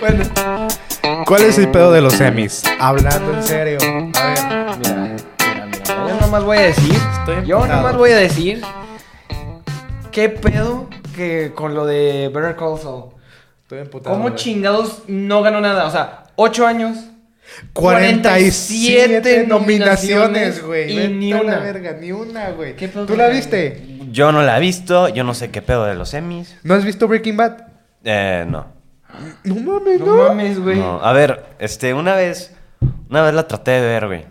Bueno, ¿cuál es el pedo de los semis? Hablando en serio. A ver, Mira, mira, mira. Yo nomás voy a decir. Estoy yo nomás voy a decir. ¿Qué pedo que con lo de Better Call Saul? estoy emputado. ¿Cómo chingados no ganó nada? O sea, 8 años. 47 nominaciones, güey. Y ni una. verga, ni una, güey. ¿Qué pedo ¿Tú la- viste? Yo no la he visto, yo no sé qué pedo de los semis. ¿No has visto Breaking Bad? Eh, no. No mames, No, no. mames, güey. No. A ver, este, una vez, una vez la traté de ver, güey.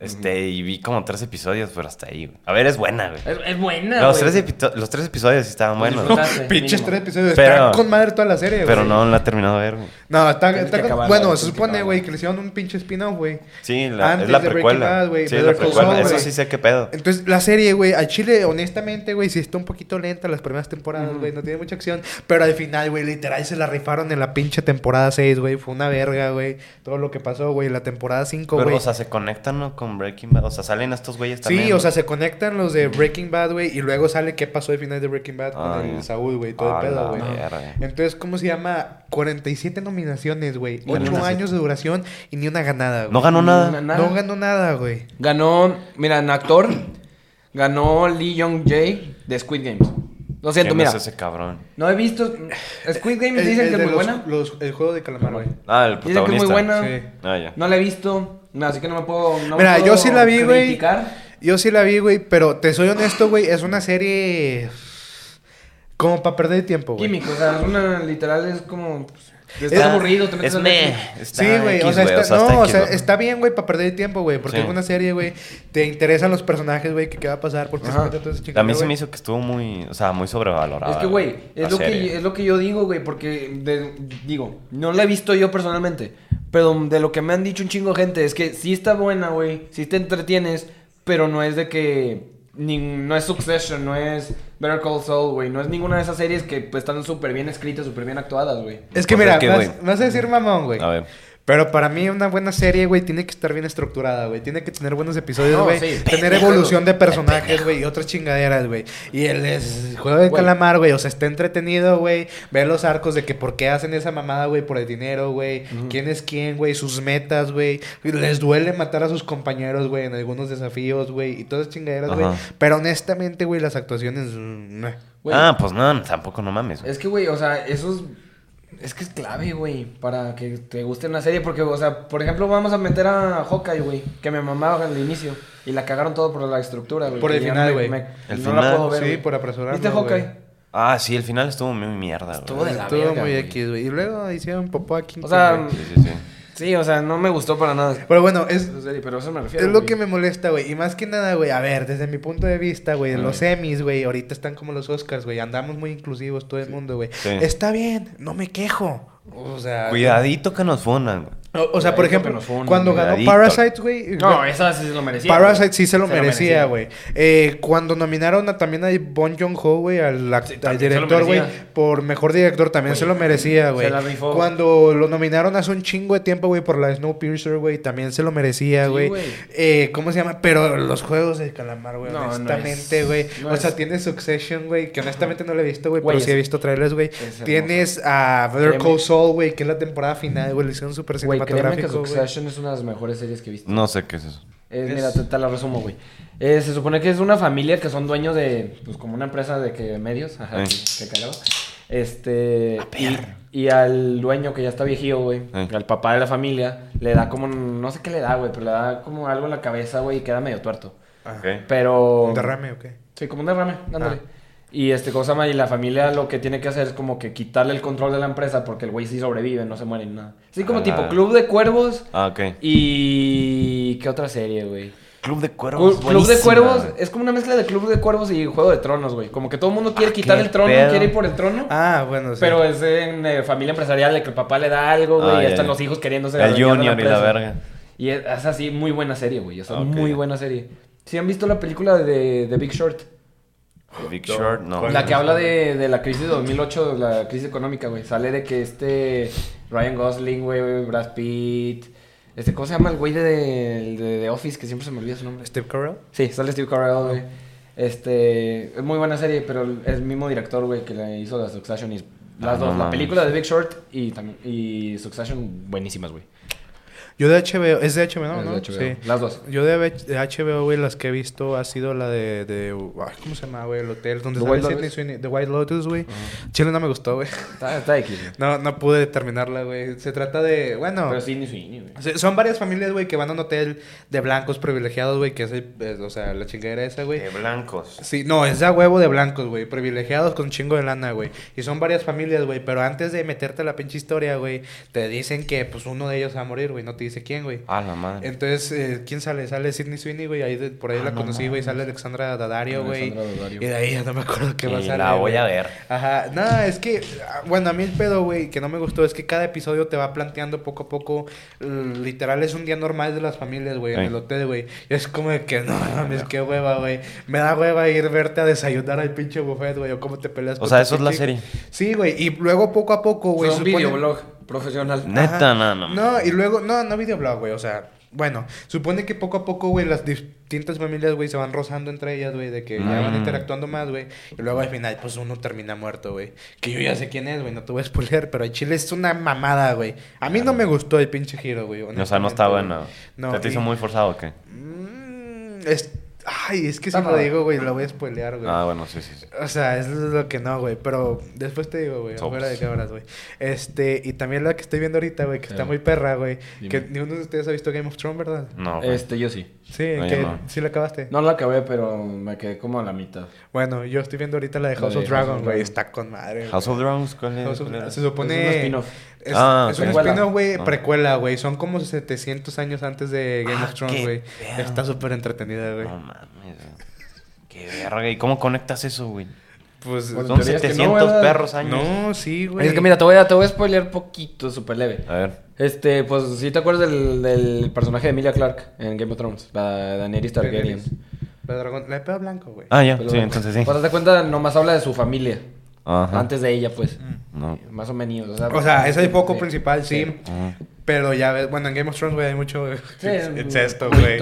Este, y vi como tres episodios, pero hasta ahí, güey. A ver, es buena, güey. Es, es buena, Los güey. tres, los tres episodios sí estaban buenos, disfrutaste, Pinches mínimo. tres episodios. Pero- Está con madre toda la serie, güey. Pero no la he terminado de ver, güey. No, está, está con- acabarla, Bueno, se supone, güey, que le hicieron un pinche spin-off, güey. Sí, la, Antes es la de Breaking precuela. Bad, güey, sí, es la precuela. Eso güey. sí sé qué pedo. Entonces, la serie, güey, al chile, honestamente, güey, sí está un poquito lenta las primeras temporadas, güey, no tiene mucha acción. Pero al final, güey, literal se la rifaron en la pinche temporada 6, güey. Fue una verga, güey. Todo lo que pasó, güey, la temporada 5, Pero, güey. o sea, se conectan ¿no? con Breaking Bad. O sea, salen estos güeyes también. Sí, o sea, se conectan los de Breaking Bad, güey, y luego sale qué pasó al final de Breaking Bad con el. Saúl, güey, todo el pedo, güey. Entonces, ¿cómo se llama? 47 nominaciones, güey. 8 47. años de duración y ni una ganada, güey. No ganó nada. Na- No ganó nada, güey. Ganó, mira, en actor, ganó Lee Young Jae de Squid Games. Lo siento, ¿Quién mira. es ese cabrón? No he visto. Squid Games El- dicen el que es muy los- buena. los- el juego de calamar, güey. Ah, el Dicen que es muy protagonista. buena. Sí. Ah, ya. No la he visto. No, así que no me puedo. no me Mira, puedo yo sí la vi, güey. criticar. Yo sí la vi, güey, pero te soy honesto, güey, es una serie como para perder tiempo, güey. Químico, o sea, es una literal es como. pues, Estás Está- aburrido, te metes es. Está Sí, güey, o sea, está, está no, o X, sea, güey. está bien, güey, para perder tiempo, güey, porque Sí. es una serie, güey, te interesan los personajes, güey, que qué va a pasar, porque se Ajá. mete todo ese A mí se me hizo que estuvo muy, o sea, muy sobrevalorado. Es que, güey, es, lo que, es lo que yo digo, güey, porque, de- digo, no la he visto yo personalmente, pero de lo que me han dicho un chingo de gente es que sí está buena, güey, sí te entretienes, pero no es de que, ni, no es Succession, no es Better Call Saul, güey, no es ninguna de esas series que pues, están súper bien escritas, súper bien actuadas, güey. Es que mira, que, vas, güey. vas a decir mamón, güey. A ver. Pero para mí una buena serie, güey, tiene que estar bien estructurada, güey. Tiene que tener buenos episodios, No, güey. sí. Tener Pendejo. evolución de personajes, güey, y otras chingaderas, güey. Y el es- juego de calamar, güey, o sea, está entretenido, güey. Ver los arcos de que por qué hacen esa mamada, güey, por el dinero, güey. Quién es quién, güey, sus metas, güey. Les duele matar a sus compañeros, güey, en algunos desafíos, güey. Y todas esas chingaderas, güey. Pero honestamente, güey, las actuaciones... mm, meh. Güey, Ah, pues no, tampoco no mames. Es que, güey, o sea, eso es... Que es clave, güey, para que te guste una serie. Porque, o sea, por ejemplo, vamos a meter a Hawkeye, güey. Que me mamaba al inicio. Y la cagaron todo por la estructura, güey. Por el final, güey. El no la final, puedo ver, Sí, por apresurarlo, ¿Viste Hawkeye? Ah, sí, el final estuvo muy mierda, Estuvo güey. de la Estuvo verga, muy. X, güey. Y luego hicieron popó aquí. O sea. Sí, sí, sí. Sí, o sea, no me gustó para nada. Pero bueno, es, esa serie, pero a eso me refiero. es lo güey. que me molesta, güey. Y más que nada, güey. A ver, desde mi punto de vista, güey. Los semis, güey. Ahorita están como los Oscars, güey. Andamos muy inclusivos todo el mundo, güey. Sí. Está bien, no me quejo. O sea. Cuidadito que nos fundan, güey. O, o sea, por Cuidadito ejemplo, cuando ganó. Parasite, güey. No, esa sí se lo merecía. Parasite sí se lo Se merecía, güey. Eh, cuando nominaron a, también a Bon Joon-ho, güey, al, Sí, director, güey, por mejor director, también se lo merecía, güey. se la rifó. Cuando lo nominaron hace un chingo de tiempo, güey, por la Snowpiercer, güey, también se lo merecía, güey. eh, ¿Cómo se llama? Pero los juegos de calamar, güey, No, honestamente, es- güey. no o sea, es- tienes Succession, güey, que honestamente no lo he visto, güey, pero sí he visto trailers, güey. Tienes a Better. Call Saul, güey, que es la temporada final, güey, le hicieron súper Güey, créeme que. Succession es una de las mejores series que he visto. No sé qué es eso. Es- Es- Mira, te, te la resumo, güey. Eh, se supone que es una familia que son dueños de, pues, como una empresa de que medios. Ajá, Eh. qué cagado. Este. A ver. Y, y al dueño que ya está viejío, güey, Eh. al papá de la familia, le da como, no sé qué le da, güey, pero le da como algo en la cabeza, güey, y queda medio tuerto. Ah, Ok. Pero. ¿Un derrame o qué? Sí, como un derrame, ándale. Ah. Y este cosa y la familia lo que tiene que hacer es como que quitarle el control de la empresa porque el güey sí sobrevive, no se muere ni nada. Así como Ah. tipo Club de Cuervos Ah, ok. y ¿qué otra serie, güey? Club de Cuervos. Club, Club de Cuervos güey. es como una mezcla de Club de Cuervos y Juego de Tronos, güey. Como que todo el mundo quiere Ah, quitar el trono, pedo. quiere ir por el trono. Ah, bueno, sí. Pero es en eh, familia empresarial de que el papá le da algo, güey, Ah, y ya, están los hijos queriéndose El Junior y la verga. Y es, es así, muy buena serie, güey. O sea, Ok. muy buena serie. ¿Sí han visto la película de, de Big Short? Big Short, no. ¿Cuál? La que habla de, de la crisis de 2008, la crisis económica, güey. Sale de que este Ryan Gosling, güey, Brad Pitt. Este, ¿cómo se llama el güey de, de, de Office? Que siempre se me olvida su nombre. Steve Carell. Sí, sale Steve Carell, güey. Este, es muy buena serie, pero es el mismo director, güey, que le hizo la Succession y las Ah, dos, no la película de Big Short y también y Succession buenísimas, güey. Yo de HBO, es de HBO, ¿no? De. Sí. Las dos. Yo de, de HBO, güey, las que he visto ha sido la de, de ay, ¿cómo se llama, güey? El hotel donde The White. Sweeney, The White Lotus, güey. Chile no me gustó, güey. Está, está güey. No, no pude terminarla, güey. Se trata de, bueno, Pero ni Sweeney, güey. son varias familias, güey, que van a un hotel de blancos privilegiados, güey, que es, el- es, o sea, la chingadera esa, güey. De blancos. Sí, no, es a huevo de blancos, güey. Privilegiados con chingo de lana, güey. Y son varias familias, güey. Pero antes de meterte a la pinche historia, güey, te dicen que, pues, uno de ellos va a morir, güey. No te dice quién, güey. Ah, la madre. Entonces, eh, ¿quién sale? Sale Sidney Sweeney, güey. Ahí de- por ahí Ah, la no conocí, güey. Sale Alexandra Daddario, güey. Y de ahí ya no me acuerdo qué va a salir. la voy a ver. Ajá. No, es que, bueno, a mí el pedo, güey, que no me gustó es que cada episodio te va planteando poco a poco. Literal, es un día normal de las familias, güey, en el hotel, güey. Y es como de que, no mames, qué hueva, güey. Me da hueva ir verte a desayunar al pinche buffet, güey, o cómo te peleas O con sea, eso es la serie. Sí, güey. Y luego poco a poco, güey. Fue un videoblog profesional. Neta, no, no. No, y luego, no, no videoblog, güey, o sea, bueno, supone que poco a poco, güey, las distintas familias, güey, se van rozando entre ellas, güey, de que ya van Mm. interactuando más, güey, y luego al final, pues uno termina muerto, güey, que yo ya sé quién es, güey, no te voy a spoiler, pero el chile es una mamada, güey. A mí no me gustó el pinche giro, güey. O sea, no está bueno. No, ¿Se te hizo y- muy forzado o qué? Mm, es... Ay, es que si lo digo, güey, lo voy a spoilear, güey. Ah, bueno, sí, sí. sí. O sea, eso es lo que no, güey. Pero después te digo, güey. Sobres. Afuera de cámaras, güey. Este, y también la que estoy viendo ahorita, güey, que está Eh. muy perra, güey. Que ninguno de ustedes ha visto Game of Thrones, ¿verdad? No, güey. Este, yo sí. Sí, No, que no. sí la acabaste. No la acabé, pero me quedé como a la mitad. Bueno, yo estoy viendo ahorita la de La House de of House Dragon, of güey. Está con madre. güey. House of Dragons, ¿cuál es? House of- ¿Cuál se supone. Es un spin-off. Es, Ah, es un precuela. spin-off, güey, Ah. precuela, güey. Son como 700 años antes de Game Ah, of Thrones, qué güey. Está súper entretenida, güey. No mames, güey. Qué verga. ¿Y cómo conectas eso, güey? Pues. Bueno, Son teoría es que no, 700 ¿verdad? perros años. No, sí, güey. Es que mira, te voy a, te voy a spoilear poquito, súper leve. A ver. Este, pues, ¿sí te acuerdas del, del personaje de Emilia Clarke en Game of Thrones? La Daenerys Targaryen. La de dragón. La de pedo blanco, güey. Ah, ya. Pero, Sí, entonces sí. Pues, de cuenta, nomás habla de su familia. Ajá. Antes de ella, pues. No. Más o menos. O sea, O sea, es el foco principal, sí. Pero ya ves, bueno, en Game of Thrones, güey, hay mucho Sí, incesto, un güey.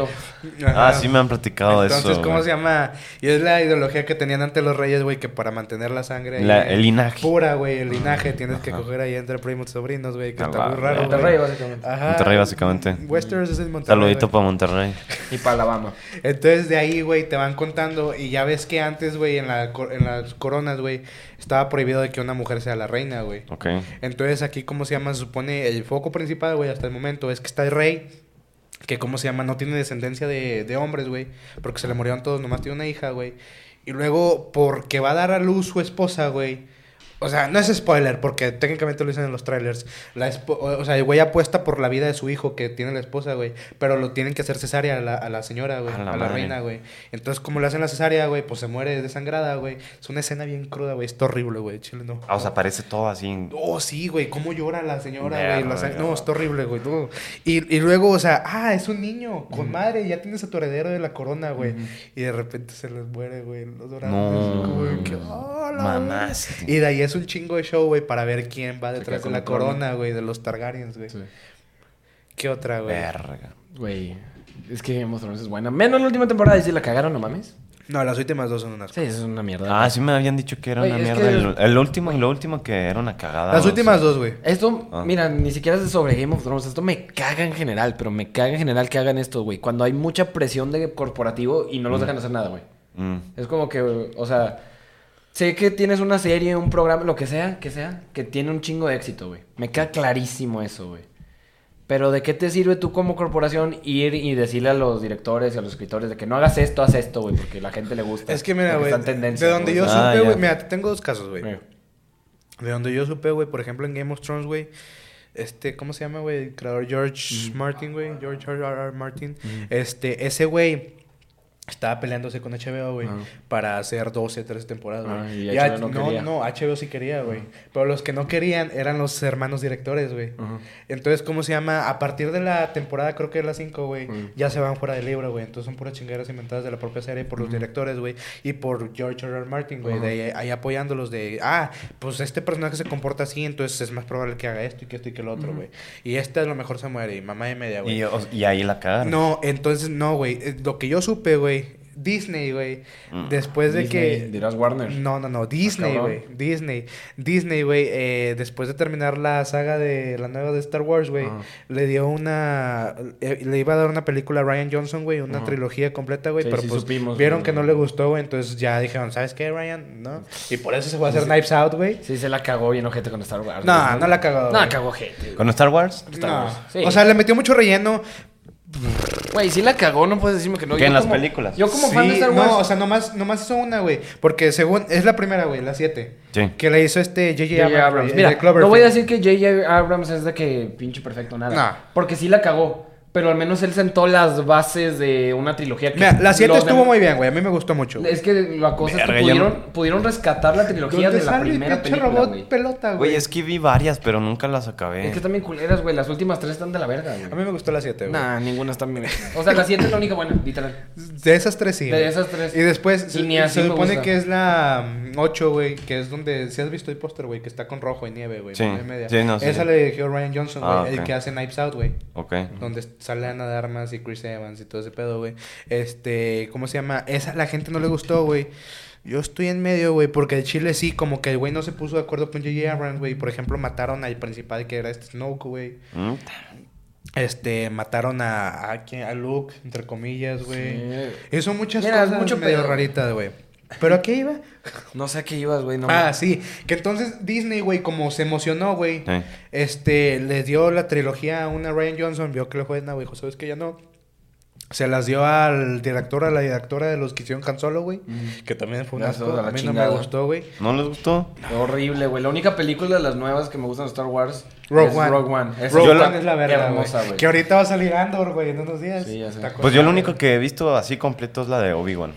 Ah, sí me han platicado de Entonces, eso. ¿cómo güey. se llama? Y es la ideología que tenían ante los reyes, güey, que para mantener la sangre ahí, La- el linaje. pura, güey, el linaje, tienes que coger ahí entre primos y sobrinos, güey, que Ah, está va, muy raro. Monterrey, básicamente. Ajá. Monterrey, básicamente. Westeros es el Monterrey. Saludito para Monterrey. Y para Alabama. Entonces de ahí, güey, te van contando y ya ves que antes, güey, en, la, cor- en las coronas, güey, estaba prohibido de que una mujer sea la reina, güey. Ok. Entonces aquí, ¿cómo se llama? Se supone el foco principal, hasta el momento es que está el rey, que, ¿cómo se llama? No tiene descendencia de, de hombres, güey, porque se le murieron todos, nomás tiene una hija, güey. Y luego, porque va a dar a luz su esposa, güey. O sea, no es spoiler, porque técnicamente lo dicen en los trailers. La o sea, el güey apuesta por la vida de su hijo que tiene la esposa, güey. Pero lo tienen que hacer cesárea a la, a la señora, güey. A A la reina, güey. Entonces, como le hacen la cesárea, güey, pues se muere desangrada, güey. Es una escena bien cruda, güey. Está horrible, güey. Chile, no. Ah, o sea, parece todo así. en- Oh, sí, güey, cómo llora la señora, güey. la No, está horrible, güey. no. Y, y luego, o sea, ah, es un niño, con madre, ya tienes a tu heredero de la corona, güey. Y de repente se les muere, güey, los dorados. No. de que, "Ah, la Mamás. verga". Y de ahí es un chingo de show, güey, para ver quién va detrás de con la corona, güey, de los Targaryens, güey. Sí. ¿Qué otra, güey? Verga. Güey. Es que Game of Thrones es buena. Menos la última temporada. Y si la cagaron, no mames. No, las últimas dos son unas. Sí, es una mierda. Ah, sí me habían dicho que era Güey, una es mierda. que- El, el último y lo último que era una cagada. Las o últimas sea. dos, güey. Esto, Ah. mira, ni siquiera es sobre Game of Thrones. Esto me caga en general, pero me caga en general que hagan esto, güey. Cuando hay mucha presión de corporativo y no los dejan hacer nada, güey. Mm. Es como que, o sea, sé que tienes una serie, un programa, lo que sea, que sea, que tiene un chingo de éxito, güey. Me queda clarísimo eso, güey. Pero ¿de qué te sirve tú como corporación ir y decirle a los directores y a los escritores de que no hagas esto, haz esto, güey, porque la gente le gusta? Es que mira, güey. De donde yo Ah, supe, güey. Mira, tengo dos casos, güey. De donde yo supe, güey, por ejemplo, en Game of Thrones, güey. Este, ¿cómo se llama, güey? El creador George Martin, güey. George R. R. Martin. Este, ese güey estaba peleándose con HBO, güey. Ajá. Para hacer 12, 13 temporadas, güey. Ah, y Y HBO H- no no, quería. no, HBO sí quería, güey. Pero los que no querían eran los hermanos directores, güey. Entonces, ¿cómo se llama? A partir de la temporada, creo que es la 5, güey, ya se van fuera del libro, güey. Entonces son puras chingaderas inventadas de la propia serie por los directores, güey. Y por George R. R. Martin, güey. De ahí, apoyándolos de, ah, pues este personaje se comporta así, entonces es más probable que haga esto y que esto y que lo otro, güey. Y este a lo mejor se muere y mamá de media, güey. Y, ahí la cagaron. No, entonces no, güey. Eh, Lo que yo supe, güey, Disney, güey, Mm. después de Disney, que... Dirás Warner. No, no, no, Disney, cabrón. güey. Disney. Disney, güey, eh, después de terminar la saga de la nueva de Star Wars, güey, Ajá. le dio una... eh, le iba a dar una película a Ryan Johnson, güey, una Ajá. trilogía completa, güey, Sí, pero sí pues supimos, vieron que no le gustó, güey, entonces ya dijeron, ¿sabes qué, Ryan? ¿No? Y por eso se fue a hacer Knives Out, güey. Sí, se la cagó bien ojete con Star Wars. No, no la cagó, No, güey. cagó gente. ¿Con Star Wars? Star No. Wars. Sí. O sea, le metió mucho relleno. Güey, sí la cagó, no puedes decirme que no. ¿Qué, Yo en las películas? Yo como Sí, fan de Star Wars. No, o sea, nomás, nomás hizo una, güey. Porque según... Es la primera, güey, la 7. Sí. Que la hizo este J.J. Abrams. Abrams. Mira, Cloverfield. no voy a decir que J.J. Abrams es de que pinche perfecto, nada. No. Porque sí la cagó. Pero al menos él sentó las bases de una trilogía que. Mira, la 7 los estuvo muy bien, güey. A mí me gustó mucho. güey. Es que la cosa es que pudieron, no- pudieron rescatar la trilogía ¿Dónde de la el primera película, robot güey. pelota, güey? Güey, es que vi varias, pero nunca las acabé. Es que bien culeras, güey. Las últimas tres están de la verga, A mí güey. me gustó la 7, güey. Nah, ninguna está bien. O sea, la siete es la única buena, literal. De esas tres sí. De güey. esas tres. Y después Y se, ni así se me supone gusta. que es la 8, güey, que es donde si has visto el póster, güey, que está con rojo y nieve, güey. Sí. Sí, no, sí, Esa sí. le dirigió Ryan Johnson, güey, Ah, el ok. que hace Knives Out, güey. Ok. Donde sale Ana de Armas y Chris Evans y todo ese pedo, güey. Este, ¿cómo se llama? Esa a la gente no le gustó, güey. Yo estoy en medio, güey, porque el Chile sí, como que el güey no se puso de acuerdo con J.J. Abrams, güey. Por ejemplo, mataron al principal que era este Snoke, güey. Mm. Este, mataron a, a, a Luke, entre comillas, güey. Sí. Hizo muchas Mira, cosas mucho medio pedo. raritas, güey. ¿Pero a qué iba? No sé a qué ibas, güey. No ah, sí. Que entonces Disney, güey, como se emocionó, güey. Este, les dio la trilogía a una Ryan Johnson. Vio que le fue, no, güey, ¿sabes que Ya no. Se las dio al director, a la directora de los que hicieron Han Solo, güey. Que también fue un Las dos asco. a mí no me gustó, güey. ¿No les gustó? Horrible, güey. La única película de las nuevas que me gustan de Star Wars Rogue es One. Rogue One. Esa Rogue One la- es la verga, hermosa, güey. güey. Que ahorita va a salir Andor, güey, en unos días. Sí, ya sé. Pues yo lo único que he visto así completo es la de Obi-Wan.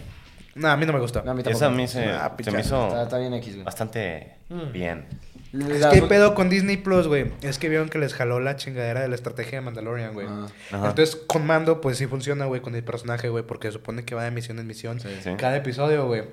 No, a mí no me gustó. No, a mí Esa a tampoco. mí se, Ah, se picha. me hizo Está, está bien X, güey. bastante bien. Es que hay pedo con Disney Plus, güey. Es que vieron que les jaló la chingadera de la estrategia de Mandalorian, güey. Ah. Ajá. Entonces, con Mando, pues sí funciona, güey, con el personaje, güey, porque supone que va de misión en misión. Sí. Cada episodio, güey.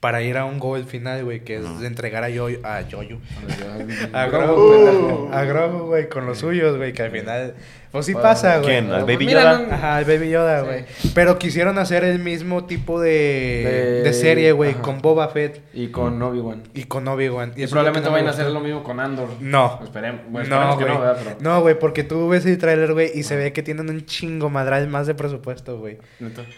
Para ir a un goal final, güey, que es de entregar a Yoyo. A Yoyo. A Grogu, a Grogu, güey, con los suyos, güey, que al final. Pues sí pasa, güey. ¿Quién? ¿Al Baby Yoda? no- Ajá, el Baby Yoda, Sí. güey. Pero quisieron hacer el mismo tipo de, De- de serie, güey, con Boba Fett Y con Obi-Wan. y con Obi-Wan. Y probablemente no vayan a hacer lo mismo con Andor. No. Esperemos. Bueno, no, esperemos que güey. no, ¿verdad? Pero... No, güey, porque tú ves el tráiler, güey, y se ve que tienen un chingo madral más de presupuesto, güey.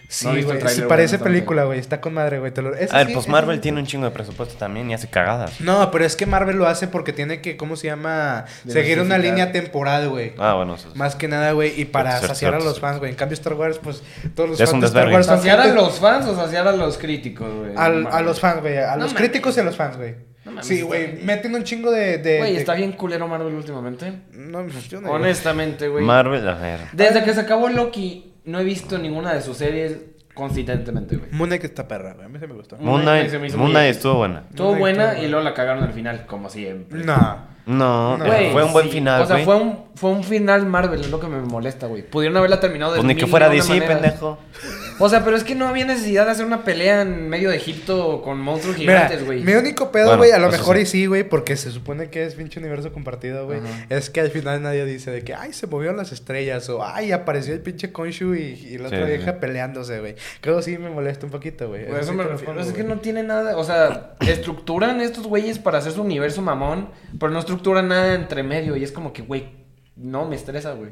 Sí, No güey. el tráiler, sí, parece película, güey. Está con madre, güey. lo- A ver, sí, pues Marvel tiene un chingo de presupuesto también y hace cagadas. No, pero es que Marvel lo hace porque tiene que, ¿cómo se llama? Seguir una línea temporal, güey. Ah, bueno, eso es- Más que nada, güey, y para Cierto, saciar a los fans, güey. En cambio, Star Wars, pues, todos los Es fans de Star. Wars son ¿Saciar a los fans o saciar a los críticos, güey? al- No a los fans, güey. A No los mames. críticos y a los fans, güey. No mames, sí, güey. Meten un chingo de... Güey, de- está bien culero Marvel últimamente. No, pues, yo no... Honestamente, güey. Marvel, a ver. Desde que se acabó Loki, no he visto ninguna de sus series consistentemente, güey. Moon Knight está perra, güey. A mí se me gustó. Moon Knight Moon estuvo buena. Estuvo buena y luego la cagaron al final, como siempre. No. No, No. fue un buen sí. final, O sea, fue un, fue un final Marvel, es lo que me molesta, güey. Pudieron haberla terminado de Pues ni mil que fuera DC, maneras. pendejo. O sea, pero es que no había necesidad de hacer una pelea en medio de Egipto con monstruos gigantes, güey. mi único pedo, Bueno, güey, a lo mejor sí. y sí, güey, porque se supone que es pinche universo compartido, güey. Es que al final nadie dice de que, ay, se movieron las estrellas, o ay, apareció el pinche Konshu y, y la Sí, otra sí. vieja peleándose, güey. Creo sí me molesta un poquito, güey. Por eso me refiero. Es que no tiene nada. O sea, estructuran estos güeyes para hacer su universo mamón, pero no estructuran nada entre medio. Y es como que, güey, no me estresa, güey.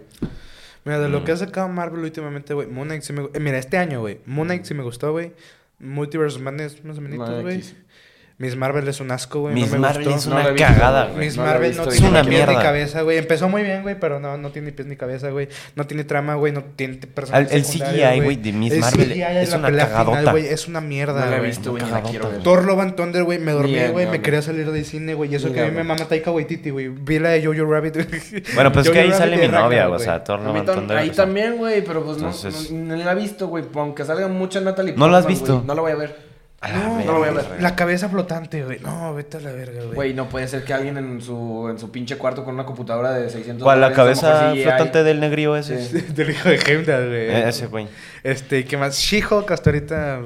Mira, de lo Mm. que ha sacado Marvel últimamente, güey, Moon Knight sí me... eh, mira, este año, güey, Moon Knight sí me gustó, güey. Multiverse of Madness, más o menos, No, güey. Miss Marvel es un asco, güey. Miss no me Marvel gustó. es una cagada, güey. Miss No Marvel no tiene una ni pies ni mierda. cabeza, güey. Empezó muy bien, güey, pero no, no tiene ni pies ni cabeza, güey. No tiene trama, güey. No tiene Al- personajes el secundarios, CGI, güey, de Miss El Marvel CGI es una cagadota. final, güey. Es una mierda, No la he visto, güey, ni la Cagadota. quiero ver. Thor Love and Thunder, güey, me dormí, güey, me quería salir del cine, güey, y eso que a mí me mama Taika Waititi, güey. Vi la de Jojo Rabbit. Bueno, pues es que ahí sale mi novia. O sea, Thor A Love and Thunder, ahí también, güey, pero pues no, la he visto, güey. Aunque salga mucha Natalie ¿No la has visto? No la voy a ver. A la No, verga, no lo voy a ver. güey. La cabeza flotante, güey. No, vete a la verga, güey. Güey, no puede ser que alguien en su, en su pinche cuarto con una computadora de 600 ¿Cuál? ¿La cabeza flotante del negrío ese? Sí. Del hijo de Heimdall, güey. Eh, Ese, güey. Este, ¿qué más? She-Hulk hasta ahorita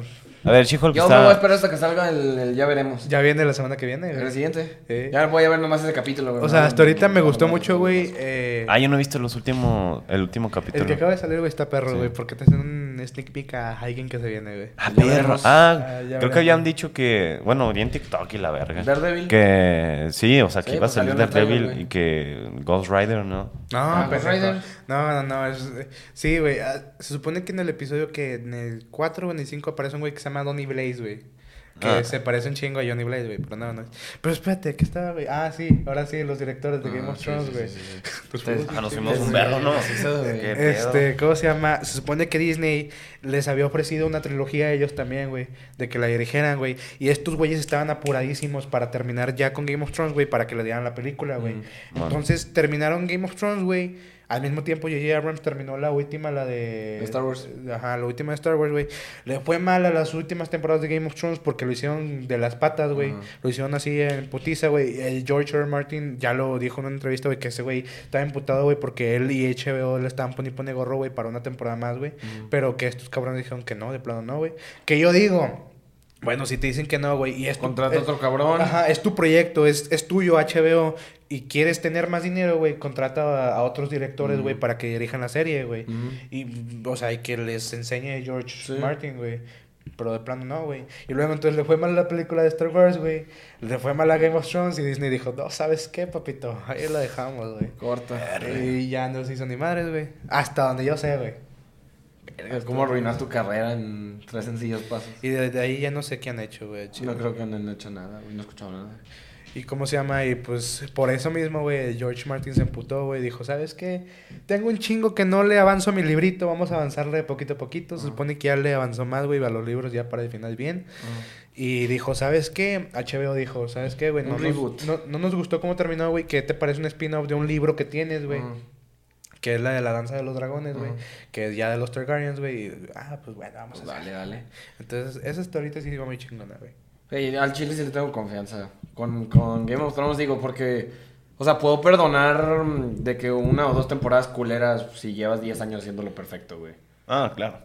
A ver, She-Hulk Yo me voy a está... esperar hasta que salga el, el ya veremos. ya viene la semana que viene, güey. El siguiente. Sí. Ya voy a ver nomás ese capítulo, güey. O sea, hasta ahorita me gustó mucho, güey. Eh, Ah, yo no he visto los últimos... El último capítulo. el que acaba de salir, güey, está perro, Sí. güey, porque te hacen un un sneak peek a alguien que se viene, güey. Ah, perro. Ah, Ah, creo veremos. que habían dicho que, bueno, vi en TikTok y la verga. Daredevil. Que sí, o sea, que Sí, iba a pues salir Daredevil y que Ghost Rider, ¿no? No, Ah. Ghost Rider. No, no, no. es- sí, güey. ah, Se supone que en el episodio que en el 4 o en el 5 aparece un güey que se llama Donnie Blaze, güey. Que Ah. se parece un chingo a Johnny Blaze, güey. Pero no, no. Pero espérate, ¿qué estaba, güey? Ah, sí. Ahora sí, los directores de Game Ah, of sí, Thrones, güey. sí, sí. Pues, Ah, nos fuimos un sí. vergo, ¿no? Este, ¿cómo se llama? Se supone que Disney les había ofrecido una trilogía a ellos también, güey, de que la dirigieran, güey. Y estos güeyes estaban apuradísimos para terminar ya con Game of Thrones, güey, para que le dieran la película, güey. Mm. Entonces terminaron Game of Thrones, güey. Al mismo tiempo, J.J. Abrams terminó la última, la de... Star Wars. Ajá, la última de Star Wars, güey. Le fue mal a las últimas temporadas de Game of Thrones porque lo hicieron de las patas, güey. Lo hicieron así en putiza, güey. El George R. R. Martin ya lo dijo en una entrevista, güey, que ese güey estaba imputado, güey, porque él y HBO le estaban poniendo pone gorro, güey, para una temporada más, güey. Pero que estos cabrones dijeron que no, de plano no, güey. Que yo digo, bueno, si te dicen que no, güey, y es tu- Contrata eh, otro cabrón. Ajá, es tu proyecto, es, es tuyo, HBO, y quieres tener más dinero, güey, contrata a, a otros directores, güey, para que dirijan la serie, güey. Y, o sea, y que les enseñe George Sí. Martin, güey. Pero de plano no, güey. Y luego entonces le fue mal la película de Star Wars, güey. Le fue mal a Game of Thrones y Disney dijo, no, ¿sabes qué, papito? Ahí la dejamos, güey. Corta. Y ya no se hizo ni madres, güey. Hasta donde yo sé, güey. Es como arruinar tu carrera en tres sencillos pasos. Y desde ahí ya no sé qué han hecho, güey. No creo que no han hecho nada, güey. No he escuchado nada. ¿Y cómo se llama? Y pues por eso mismo, güey, George Martin se emputó, güey. Dijo, ¿sabes qué? Tengo un chingo que no le avanzo a mi librito. Vamos a avanzarle de poquito a poquito. Se supone que ya le avanzó más, güey, a los libros ya para el final bien. Y dijo, ¿sabes qué? HBO dijo, ¿sabes qué, güey? No, nos- no, no nos gustó cómo terminó, güey. ¿Qué te parece un spin-off de un libro que tienes, güey? Que es la de la danza de los dragones, güey. Que es ya de los Targaryens, güey. Ah, pues bueno, vamos a Pues hacerlo. dale, dale. Entonces, esa historita sí iba muy chingona, güey. Al Chile sí le tengo confianza. Con, con Game of Thrones digo, porque. O sea, puedo perdonar mm, de que una o dos temporadas culeras si llevas 10 años haciéndolo perfecto, güey. Ah, claro.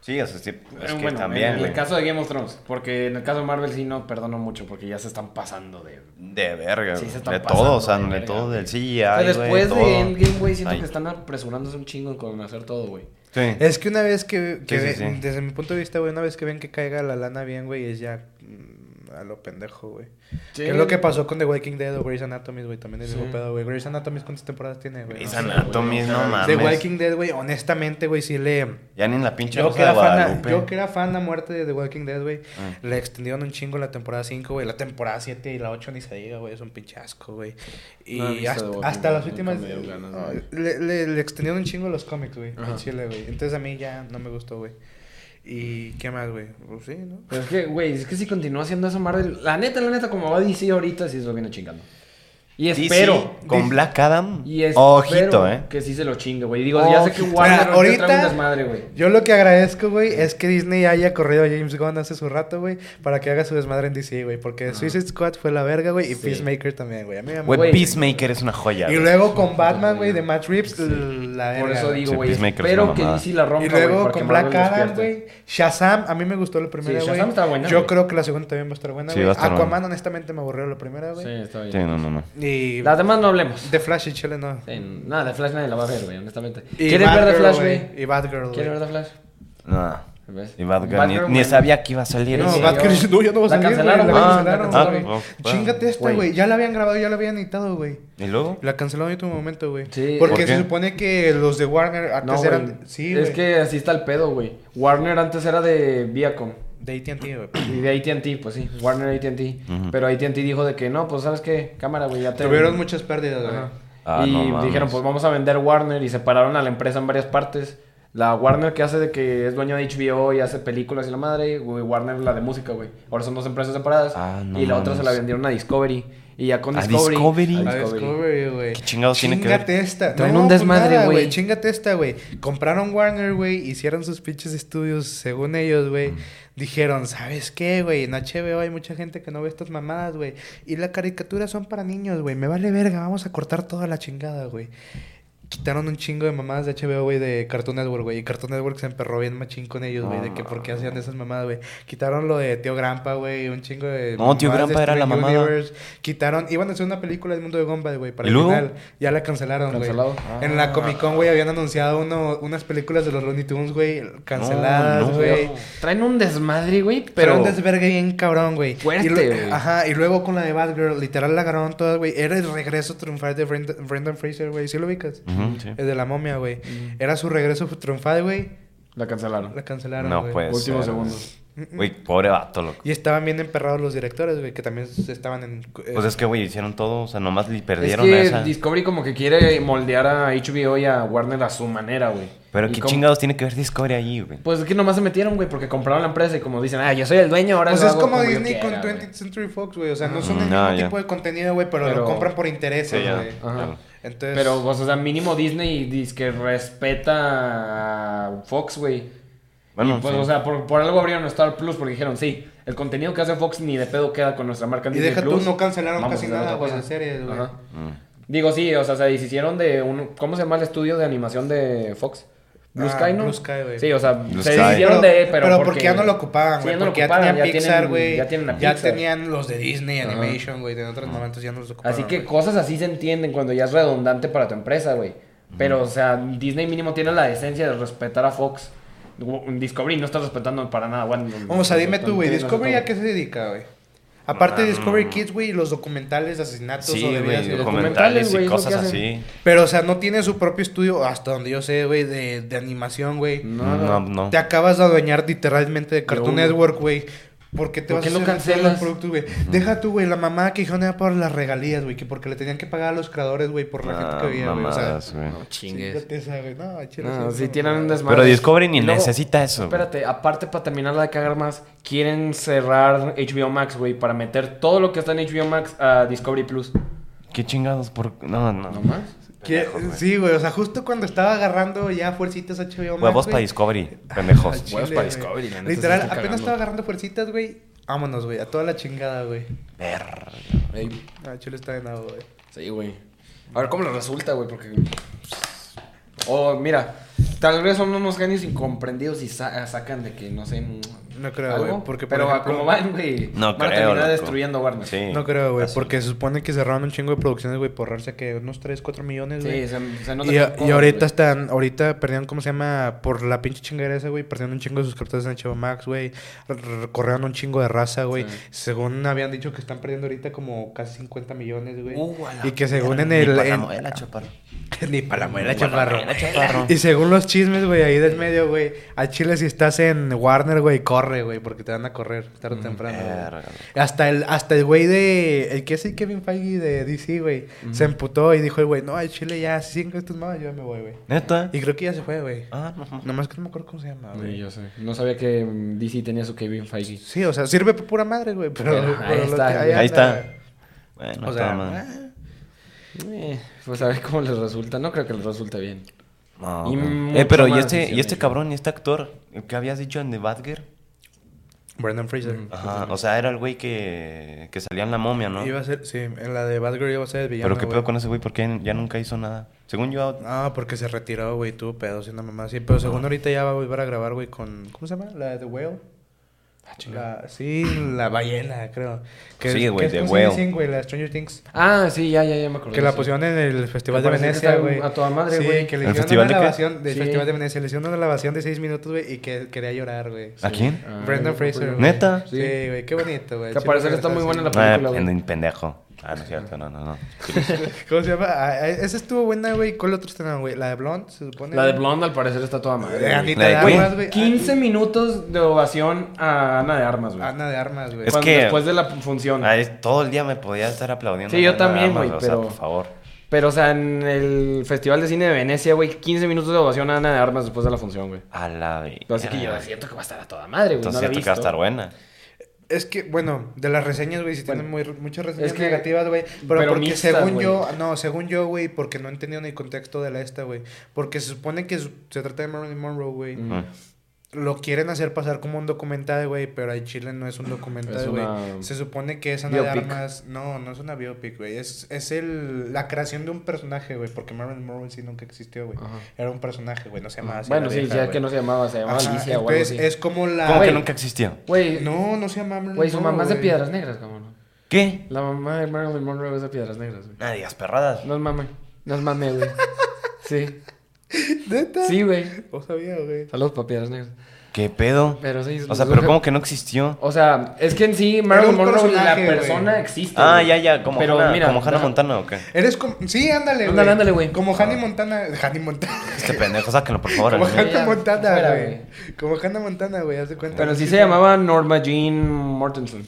Sí, o sea, sí, es que bueno, también, en güey. el caso de Game of Thrones, porque en el caso de Marvel sí no perdono mucho porque ya se están pasando de... De verga, Sí, se están de pasando todo, o sea, de todo, del CGI, O sea, güey, después todo. de Endgame, güey, siento Ay. que están apresurándose un chingo con hacer todo, güey. Sí. Es que una vez que, que Sí, ve- sí, sí. desde mi punto de vista, güey, una vez que ven que caiga la lana bien, güey, es ya a lo pendejo, güey. Sí. Que es lo que pasó con The Walking Dead o Grey's Anatomy, güey, también es Sí. mismo pedo, güey. Grey's Anatomy, ¿cuántas temporadas tiene, güey? Grey's Anatomy, no mames. The Walking Dead, güey, honestamente, güey, sí le... Ya ni en la pinche Yo que, era de fan a, yo que era fan a muerte de The Walking Dead, güey, Ah. le extendieron un chingo la temporada 5, güey. La temporada 7 y la 8 ni se diga, güey, es un pinche asco, güey. Y No hasta, hasta las últimas... ganas, le, le, le extendieron un chingo los cómics, güey, en Chile, güey. Entonces a mí ya no me gustó, güey. ¿Y qué más, güey? Pues sí, ¿no? Pero es que, güey, es que si continúa haciendo eso Marvel, la neta, la neta, como va DC ahorita, sí se lo viene chingando. Y espero. con Black Adam. Y espero Ojito, eh. que sí se lo chingue, güey. Digo, ya sé que. Warner Mira, ahorita trae un ahorita- desmadre, güey. Yo lo que agradezco, güey, es que Disney haya corrido a James Gunn hace su rato, güey, para que haga su desmadre en DC, güey. Porque Suicide Squad fue la verga, güey, y Sí. Peacemaker también, güey. A mí me Güey, Güey. Peacemaker es una joya. Y luego con Batman, güey, de Matt Reeves, la verga. Por eso digo, güey, espero que. DC la rompa, Y luego con Black Adam, güey. Shazam, a mí me gustó la primera, Sí, güey. Shazam está buena, Yo creo que la segunda también va a estar buena, Sí, güey. va a estar Aquaman, honestamente, me aburrió la primera, güey. Sí, está bien. Sí, no, no, no. Y Las demás no hablemos. The Flash y Chile no. Sí, nada, de Flash nadie la va a ver, güey, honestamente. ¿Quieres ver de Flash, güey? Y Batgirl, ¿Quieres ver de Flash? No. ¿Ves? Y Batgirl, Batgirl, ni, ni sabía que iba a salir. No, Batgirl, no, ya no va a La salir, cancelaron, La güey. cancelaron, Ah, Chingate esta, Güey. Ya la habían grabado, ya la habían editado, güey. ¿Y luego? La cancelaron en último momento, güey. Sí. Porque se supone que los de Warner antes No, eran... Sí, es que así está el pedo, güey. Warner antes era de Viacom. De AT&T, güey. Y de AT&T, pues sí. Warner AT&T. Ujú. Pero AT&T dijo de que no, pues ¿sabes qué? Cámara, güey, ya te... Tuvieron muchas pérdidas, güey. Ah, y no dijeron, pues vamos a vender Warner y separaron a la empresa en varias partes. La Warner que hace de que es dueño de HBO y hace películas y la madre, güey, Warner la de música, güey. Ahora son dos empresas separadas. Ah, no y la otra se la vendieron a Discovery. Y ya con ¿A Discovery. A Discovery, güey. ¿Qué chingados tiene que ver? Esta. Traen No, un pues desmadre, güey. Chingate esta, güey. Compraron Warner, güey. Hicieron sus pinches estudios, según ellos, güey. Mm. Dijeron, ¿sabes qué, güey? En HBO hay mucha gente que no ve estas mamadas, güey. Y las caricaturas son para niños, güey. Me vale verga. Vamos a cortar toda la chingada, güey. Quitaron un chingo de mamadas de HBO, güey, de Cartoon Network, güey. Y Cartoon Network se emperró bien machín con ellos, güey, de que por qué hacían esas mamadas, güey. Quitaron lo de Tío Grampa, güey, un chingo de. No, Tío Grampa era la mamada. Universe. Quitaron, iban a hacer una película del mundo de Gumball, güey, para ¿Y el luego? final. Ya la cancelaron, güey. Cancelado. En Ah. la Comic Con, güey, habían anunciado uno, unas películas de los Looney Tunes, güey, canceladas, no, güey. Traen un desmadre, güey, Pero pero... un desvergue bien cabrón, güey. Fuerte, güey. Ajá, y luego con la de Batgirl, literal la agarraron todas, güey. Era el regreso triunfal de Brenda- Brendan Fraser, güey. ¿Sí lo ubicas? Sí. El de la momia, güey. Era su regreso triunfal, güey. La cancelaron. La cancelaron, No güey. puede Últimos segundos. Güey, pobre vato, loco. Y estaban bien emperrados los directores, güey, que también estaban en... Pues es que, güey, hicieron todo, o sea, nomás le Es perdieron que esa. Discovery como que quiere moldear a HBO y a Warner a su manera, güey. Pero Y qué como- chingados tiene que ver Discovery allí, güey. Pues es que nomás se metieron, güey, porque compraron la empresa y como dicen, ah, yo soy el dueño, ahora Pues es como Disney quiera, con güey". 20th Century Fox, güey. O sea, no son el Mm, mismo ya. tipo de contenido, güey, pero, Pero- lo compran por intereses, Sí, güey. Ajá. Entonces... Pero, pues, o sea, mínimo Disney dice que respeta a Fox, güey. Bueno, Y, pues, sí. o sea, por, por algo abrieron Star Plus porque dijeron, sí, el contenido que hace Fox ni de pedo queda con nuestra marca Y Disney deja tú, Plus. no cancelaron Vamos casi nada, güey, de series, güey. Ajá. Mm. Digo, sí, o sea, se deshicieron de un... ¿Cómo se llama el estudio de animación de Fox? Blue Ah, Sky, ¿no? Blue Sky, güey. Sí, o sea, Blue se Sky. deshicieron de él, pero, porque, ya no lo ocupaban, Sí, güey. ya no lo porque ya ocupaban, tenían ya Pixar, tienen- güey. ya tienen a Ya Pixar. tenían los de Disney Ajá. Animation, güey. De otros momentos ya no los ocupaban. Así que cosas así se entienden cuando ya es redundante para tu empresa, güey. Pero, o sea, Disney mínimo tiene la decencia de respetar a Fox. Discovery no está respetando para nada, güey. O sea, dime tú, güey. ¿Discovery a qué se dedica, güey? Aparte de Ah, Discovery no. Kids, güey, los documentales de asesinatos Sí, o de vidas güey, y- documentales güey, y cosas así. Pero, o sea, no tiene su propio estudio, hasta donde yo sé, güey, de, de animación, güey. No, No, no. Te acabas de adueñar literalmente de Cartoon. Network, güey. ¿Por qué te ¿Por vas qué a lo cancelas? los productos, güey? Deja tú, güey, la mamá que dijeron era por las regalías, güey, que porque le tenían que pagar a los creadores, güey, por la gente que había, güey. O sea, güey. No chingues. chingate esa, güey. No, chile, No, sí, sí no, tienen un no. desmadre. Pero Discovery ni luego, necesita eso. güey. Espérate, aparte para terminar la de cagar más, quieren cerrar HBO Max, güey, para meter todo lo que está en HBO Max a Discovery Plus. ¿Qué chingados? Por... No, no. ¿No más? Sí, güey, o sea, justo cuando estaba agarrando ya fuercitas HBO Max, Huevos para Discovery, pendejos. Chile, Huevos para. Discovery, neta, Literal, apenas cagando. estaba agarrando fuercitas, güey. Vámonos, güey, a toda la chingada, güey. Verga. Ah, chile está ganado, güey. sí, güey. A ver cómo les resulta, güey, porque... O, mira, tal vez son unos genios incomprendidos y sa- sacan de que, no sé... No creo, güey, porque, por Pero ejemplo- como van, güey, No van creo, terminar loco. destruyendo Warner. Sí. No creo, güey, porque se supone que cerraron un chingo de producciones, güey, por ahorrarse que unos 3, 4 millones, güey. Sí, se, se nota Y, ahorita están, ahorita perdieron, ¿cómo se llama? Por la pinche chingadera esa, güey, perdieron un chingo de suscriptores en HBO Max, güey. Corrieron un chingo de raza, güey. Sí. Según habían dicho que están perdiendo ahorita como casi 50 millones, güey. Uh, y que según en el... en- la Ni pa' la chaparro. muela, chaparro. Y según los chismes, güey, ahí del medio, güey, a Chile si estás en Warner, güey, corre, güey, porque te van a correr tarde o temprano. güey. Verga. Hasta el, hasta el güey de. El que es el Kevin Feige de DC, güey. Se emputó y dijo el güey, no, al Chile ya, con estos mamas, yo me voy, güey. ¿Neta? Y creo que ya se fue, güey. Ah, no. Nomás que no me acuerdo cómo se llama, Sí, güey. yo sé. No sabía que mm, DC tenía su Kevin Feige. Sí, o sea, sirve para pura madre, güey. Pero, Pero ahí pero está, que- güey. Ahí está. Bueno, O sea, Eh, pues a ver cómo les resulta. No creo que les resulte bien. No, Y eh, pero ¿y este, ¿y este cabrón y este actor? ¿El que habías dicho en The Badger? Brendan Fraser. Ajá, o sea, era el güey que, que salía en la momia, ¿no? Iba a ser, sí, en la de Batgirl iba a ser el villano. Pero qué pedo con ese güey, porque ya nunca hizo nada. Según yo, Ah, porque se retiró, güey, tuvo pedos y una mamá así. Pero según ahorita ya va a volver a grabar, güey, con. ¿Cómo se llama? La de The Whale. La, sí, la ballena, creo. Que, Sí, es- güey, que es- The ¿cómo se Whale. dicen, güey? La Stranger Things. Ah, sí, ya, ya, ya me acordé. Que la sí. pusieron en el Festival de Venecia, güey. a toda madre, Sí, güey. que le ¿El hicieron festival una de grabación del Sí. Festival de Venecia. Le hicieron una grabación de seis minutos, güey, y que quería llorar, güey. ¿a quién? Ah, Brendan me Fraser. güey. ¿Neta? Sí, güey, qué bonito, güey. Que al parecer está muy buena la Ah, película, güey. en pendejo. Ah, no es cierto, no, no, no. ¿Cómo se llama? Ah, ah, esa estuvo buena, güey. ¿Cuál otro estrenaron, güey? La de Blonde, se supone. La de? Blonde al parecer está toda madre. De güey. Anita La de de Queen. Armas, güey. 15 minutos de ovación a Ana de Armas, güey. Ana de Armas, güey. Es Cuando- que- Después de la función. Ay, todo el día me podía estar aplaudiendo. Sí, yo también, güey, O sea, pero- por favor. Pero, o sea, en el Festival de Cine de Venecia, güey, 15 minutos de ovación a Ana de Armas después de la función, güey. A la vez. Así que yo siento que va a estar a toda madre, güey. Entonces no la he siento que va a visto. estar buena. Es que, bueno, de las reseñas, güey, sí Bueno, tienen muy, muchas reseñas es que- negativas, güey. Pero, pero porque según yo, no, según yo, güey, porque no he entendido ni el contexto de la esta, güey. Porque se supone que su- se trata de Marilyn Monroe, güey. Lo quieren hacer pasar como un documental, güey, pero el Chile no es un documental, güey. una Se supone que es Ana de. Armas. No, no es una biopic, güey. Es, es el, la creación de un personaje, güey, porque Marilyn Monroe sí nunca existió, güey. Era un personaje, güey, no se llamaba así. Bueno, la sí, vieja, ya güey. que no se llamaba, se llamaba Ajá, Alicia algo entonces es como la. ¿Cómo que Güey. nunca existió? Güey, No, no se llama Marilyn güey, su mamá es de güey. Piedras Negras, cabrón. ¿Qué? La mamá de Marilyn Monroe es de Piedras Negras, güey. Nadie digas perradas. No es mame. No es mame, güey. Sí. ¿Neta? Sí, güey. No sabía, güey. Saludos para Piedras Negras. ¿Qué pedo? Pero sí. O sea, pero ¿cómo que no existió? O sea, es que en sí Marilyn Monroe, la persona existe. Ah, ya, ya. Como Pero Hannah, mira, como Hannah Montana o qué? Eres como. Sí, ándale, güey. Ándale, ándale, güey. Como Hannah Montana. Hannah Montana. Este pendejo, sáquenlo, por favor. Como Hannah Montana, güey. güey. Como Hannah Montana, güey, haz de cuenta. Pero sí se llamaba Norma Jean Mortensen.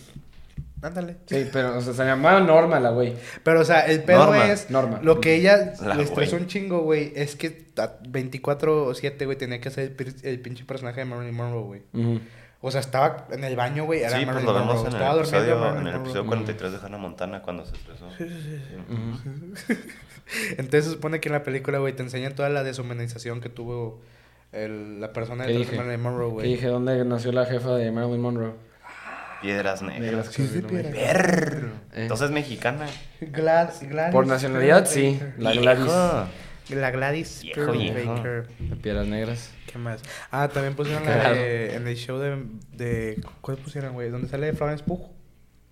Ándale. Sí, pero o sea, se llamaba Norma la güey. Pero, o sea, el pedo Norma. es. Norma. Lo que ella La le estresó güey. un chingo, güey, es que a 24 o 7, güey, tenía que hacer el, pinche personaje de Marilyn Monroe, güey. O sea, estaba en el baño, güey, era Sí, pues Marilyn lo vemos Monroe. en Estaba el durmiendo episodio, Marilyn en el Monroe. episodio 43 de Hannah Montana cuando se estresó. Ujú. Entonces se supone que en la película, güey, te enseñan toda la deshumanización que tuvo el- la persona ¿Qué detrás de? Marilyn Monroe, Que güey. dije, ¿dónde nació la jefa de Marilyn Monroe? Piedras negras. Negras Sí, sí, que- piedra. Perro. Eh. Entonces es mexicana. Glad- Gladys Por nacionalidad, sí. La Viejo. Gladys. La Gladys Viejo, viejo. Baker. De Piedras Negras. ¿Qué más? Ah, también pusieron la de, en el show de, de... ¿Cuál pusieron, güey? ¿Dónde sale Florence Pugh?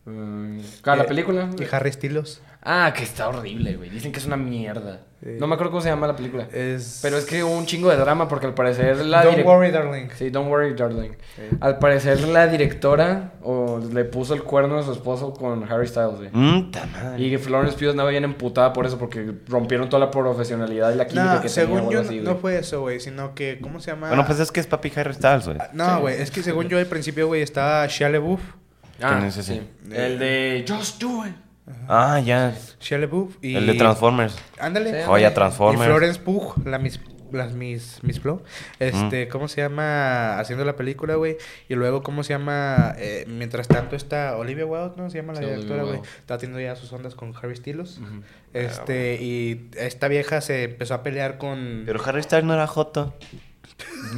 Mm, ah, la Y- película. Y Harry Styles. Ah, que está horrible, güey. Dicen que es una mierda. Sí. No me acuerdo cómo se llama la película. Es... Pero es que hubo un chingo de drama porque al parecer la Don't worry, darling. Sí, Don't Worry, Darling. Sí. Al parecer la directora o le puso el cuerno a su esposo con Harry Styles, güey. Mm. Y Florence Pugh andaba bien emputada por eso porque rompieron toda la profesionalidad y la química No, que según tenía. yo, así, no güey. fue eso, güey, sino que, ¿cómo se llama? Bueno, pues es que es papi Harry Styles, güey. Ah, No, güey, es que según yo al principio, güey, estaba Shia LaBeouf. Ah, ¿Quién es ese? sí. El de Just Do It. Ah, ya. LaBeouf y... El de Transformers. Ándale. Sí, Joya Y Transformers. Florence Pugh, la Miss, las Miss, Miss Flo, este, ¿cómo se llama? Haciendo la película, güey. Y luego, ¿cómo se llama? Eh, mientras tanto está Olivia Wilde, ¿no? Se llama la Sí, directora, güey. Está teniendo ya sus ondas con Harry Styles. Este, y esta vieja se empezó a pelear con... Pero Harry Styles no era Joto.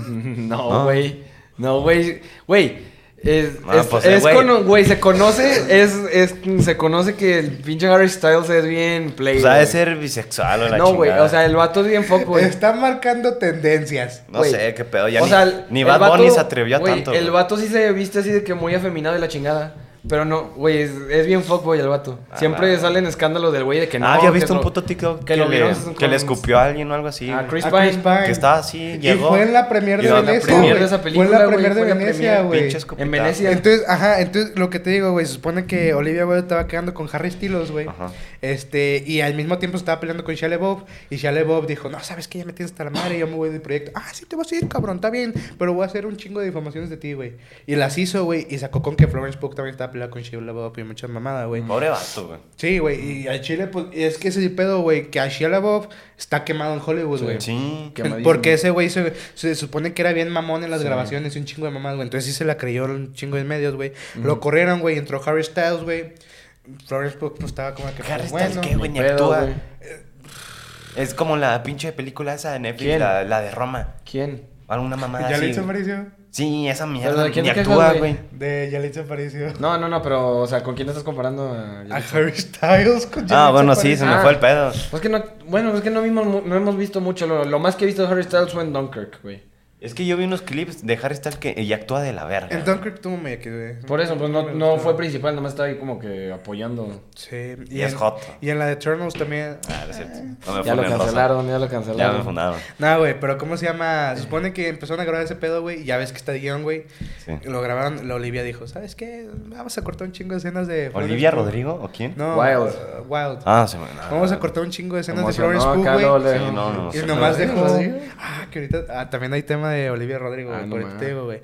No, No. güey. No, güey. Güey. Es, Ah, es- pues, es güey. güey, se conoce, es, es, se conoce que el pinche Harry Styles es bien play. O sea, de ser bisexual o la No, güey, o sea, el vato es bien fuck, güey. Está marcando tendencias. No güey. sé, qué pedo. Ya o ni, sea, ni Bad Bunny se atrevió a güey, tanto. El güey. vato sí se viste así de que muy afeminado y la chingada. Pero no, güey, es, es bien fuckboy el vato. Ah, Siempre salen escándalos del güey de que no. ah, había que visto un lo- puto TikTok que que, lo le, que le escupió a alguien o algo así. A güey. Chris A Chris Pine. Que estaba así, Y llegó. fue en la premier de Venecia, premier güey. de esa Fue película, en la güey, premier de Venecia, premier, güey. En Venecia. Entonces, ajá, entonces lo que te digo, güey, se supone que Olivia Wilde estaba quedando con Harry Styles, güey. Ajá. Este, y al mismo tiempo estaba peleando con Shia LaBeouf. Y Shia LaBeouf dijo, no, ¿sabes qué? Ya me tienes hasta la madre, yo me voy del proyecto. Ah, sí, te vas a ir, cabrón, está bien. Pero voy a hacer un chingo de difamaciones de ti, güey. Y las hizo, güey, y sacó con que Florence Pugh también estaba peleando con Shia LaBeouf y muchas mamadas, güey. Pobre vato, güey. Sí, güey, y al Chile, pues, es que ese pedo, güey, que a Shia LaBeouf está quemado en Hollywood, güey. Sí. Porque ese güey se, se supone que era bien mamón en las Sí. grabaciones y un chingo de mamás, güey. Entonces sí se la creyó un chingo de medios, güey. Lo corrieron, güey. Entró Harry Styles, güey. Florence Pugh pues, estaba como que, Harry pues, Styles, bueno. ¿qué, güey? Ni Pedo, actúa. güey. Es como la pinche película esa de Netflix, la, la de Roma. ¿Quién? Alguna mamada ¿Ya así. le hizo güey. Aparicio? Sí, esa ¿Pero mierda. de quién Ni te quejas, actúa, güey? güey. De Yalitza Aparicio. No, no, no, pero, o sea, ¿con quién estás comparando? a- A Harry Styles con Yalitza Ah, bueno, sí, se me Ah. fue el pedo. Pues que no, bueno, es que no, vimos, no hemos visto mucho. Lo, lo más que he visto de Harry Styles fue en Dunkirk, güey. Es que yo vi unos clips de Harry Styles que ella actúa de la verga. En Dunkirk tú me quedé. Por eso, pues no, no fue principal, nomás estaba ahí como que apoyando. Sí. Y es en, hot. Y en la de Eternals también. Ah, es cierto. No me Ya lo Rosa. cancelaron, ya lo Ya me cancelaron. fundaron. Nah, güey, pero ¿cómo se llama? Se supone que empezaron a grabar ese pedo, güey. Y ya ves que está guion, güey. Sí. Lo grabaron, la Olivia dijo, ¿sabes qué? Vamos a cortar un chingo de escenas de... ¿Olivia Pugh". Rodrigo o quién? No, Wild. uh, Wild. Ah, se me. Vamos a cortar un chingo de escenas de Florence Pugh, güey. Sí, no, no, Y nomás no, dejó... Rodrigo. Ah, que ahorita... Ah, también hay tema de Olivia Rodrigo, Ah, güey. no ahorita más. te digo, güey.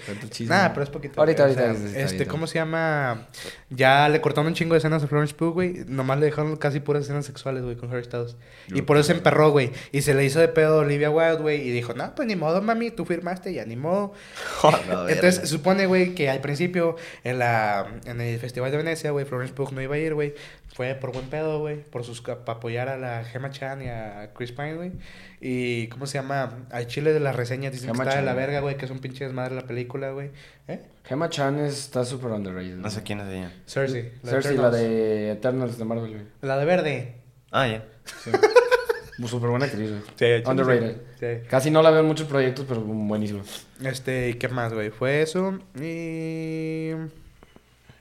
Nada, pero es poquito. Ahorita, güey, o ahorita, sea, Este, ahorita. ¿cómo se llama? Ya le cortaron un chingo de escenas a Florence Pugh, güey. Nomás le dejaron casi puras escenas sexuales, güey, con Harry Styles. Y por eso se emperró, güey. Y se le hizo de pedo a Olivia Wilde, güey. Y dijo, no, pues ni modo, mami. Tú firmaste, ya ni modo. Entonces, se supone, güey, que al principio en la en el Festival de Venecia, güey, Florence Pugh no iba a ir, güey. Fue por buen pedo, güey, por sus para apoyar a la Gemma Chan y a Chris Pine, güey. Y ¿cómo se llama? Al chile de las reseñas dicen Gemma que de la Chan. verga, güey, que es un pinche desmadre la película, güey. ¿Eh? Gemma Chan está súper underrated. No sé quién es ella. Cersei. la de Cersei, la de Eternals de Marvel, güey. La de verde. Ah, ya. Súper buena actriz, güey. Sí, Underrated. Sí. Casi no la veo en muchos proyectos, pero buenísimo. Este, ¿y qué más, güey? Fue eso. Y.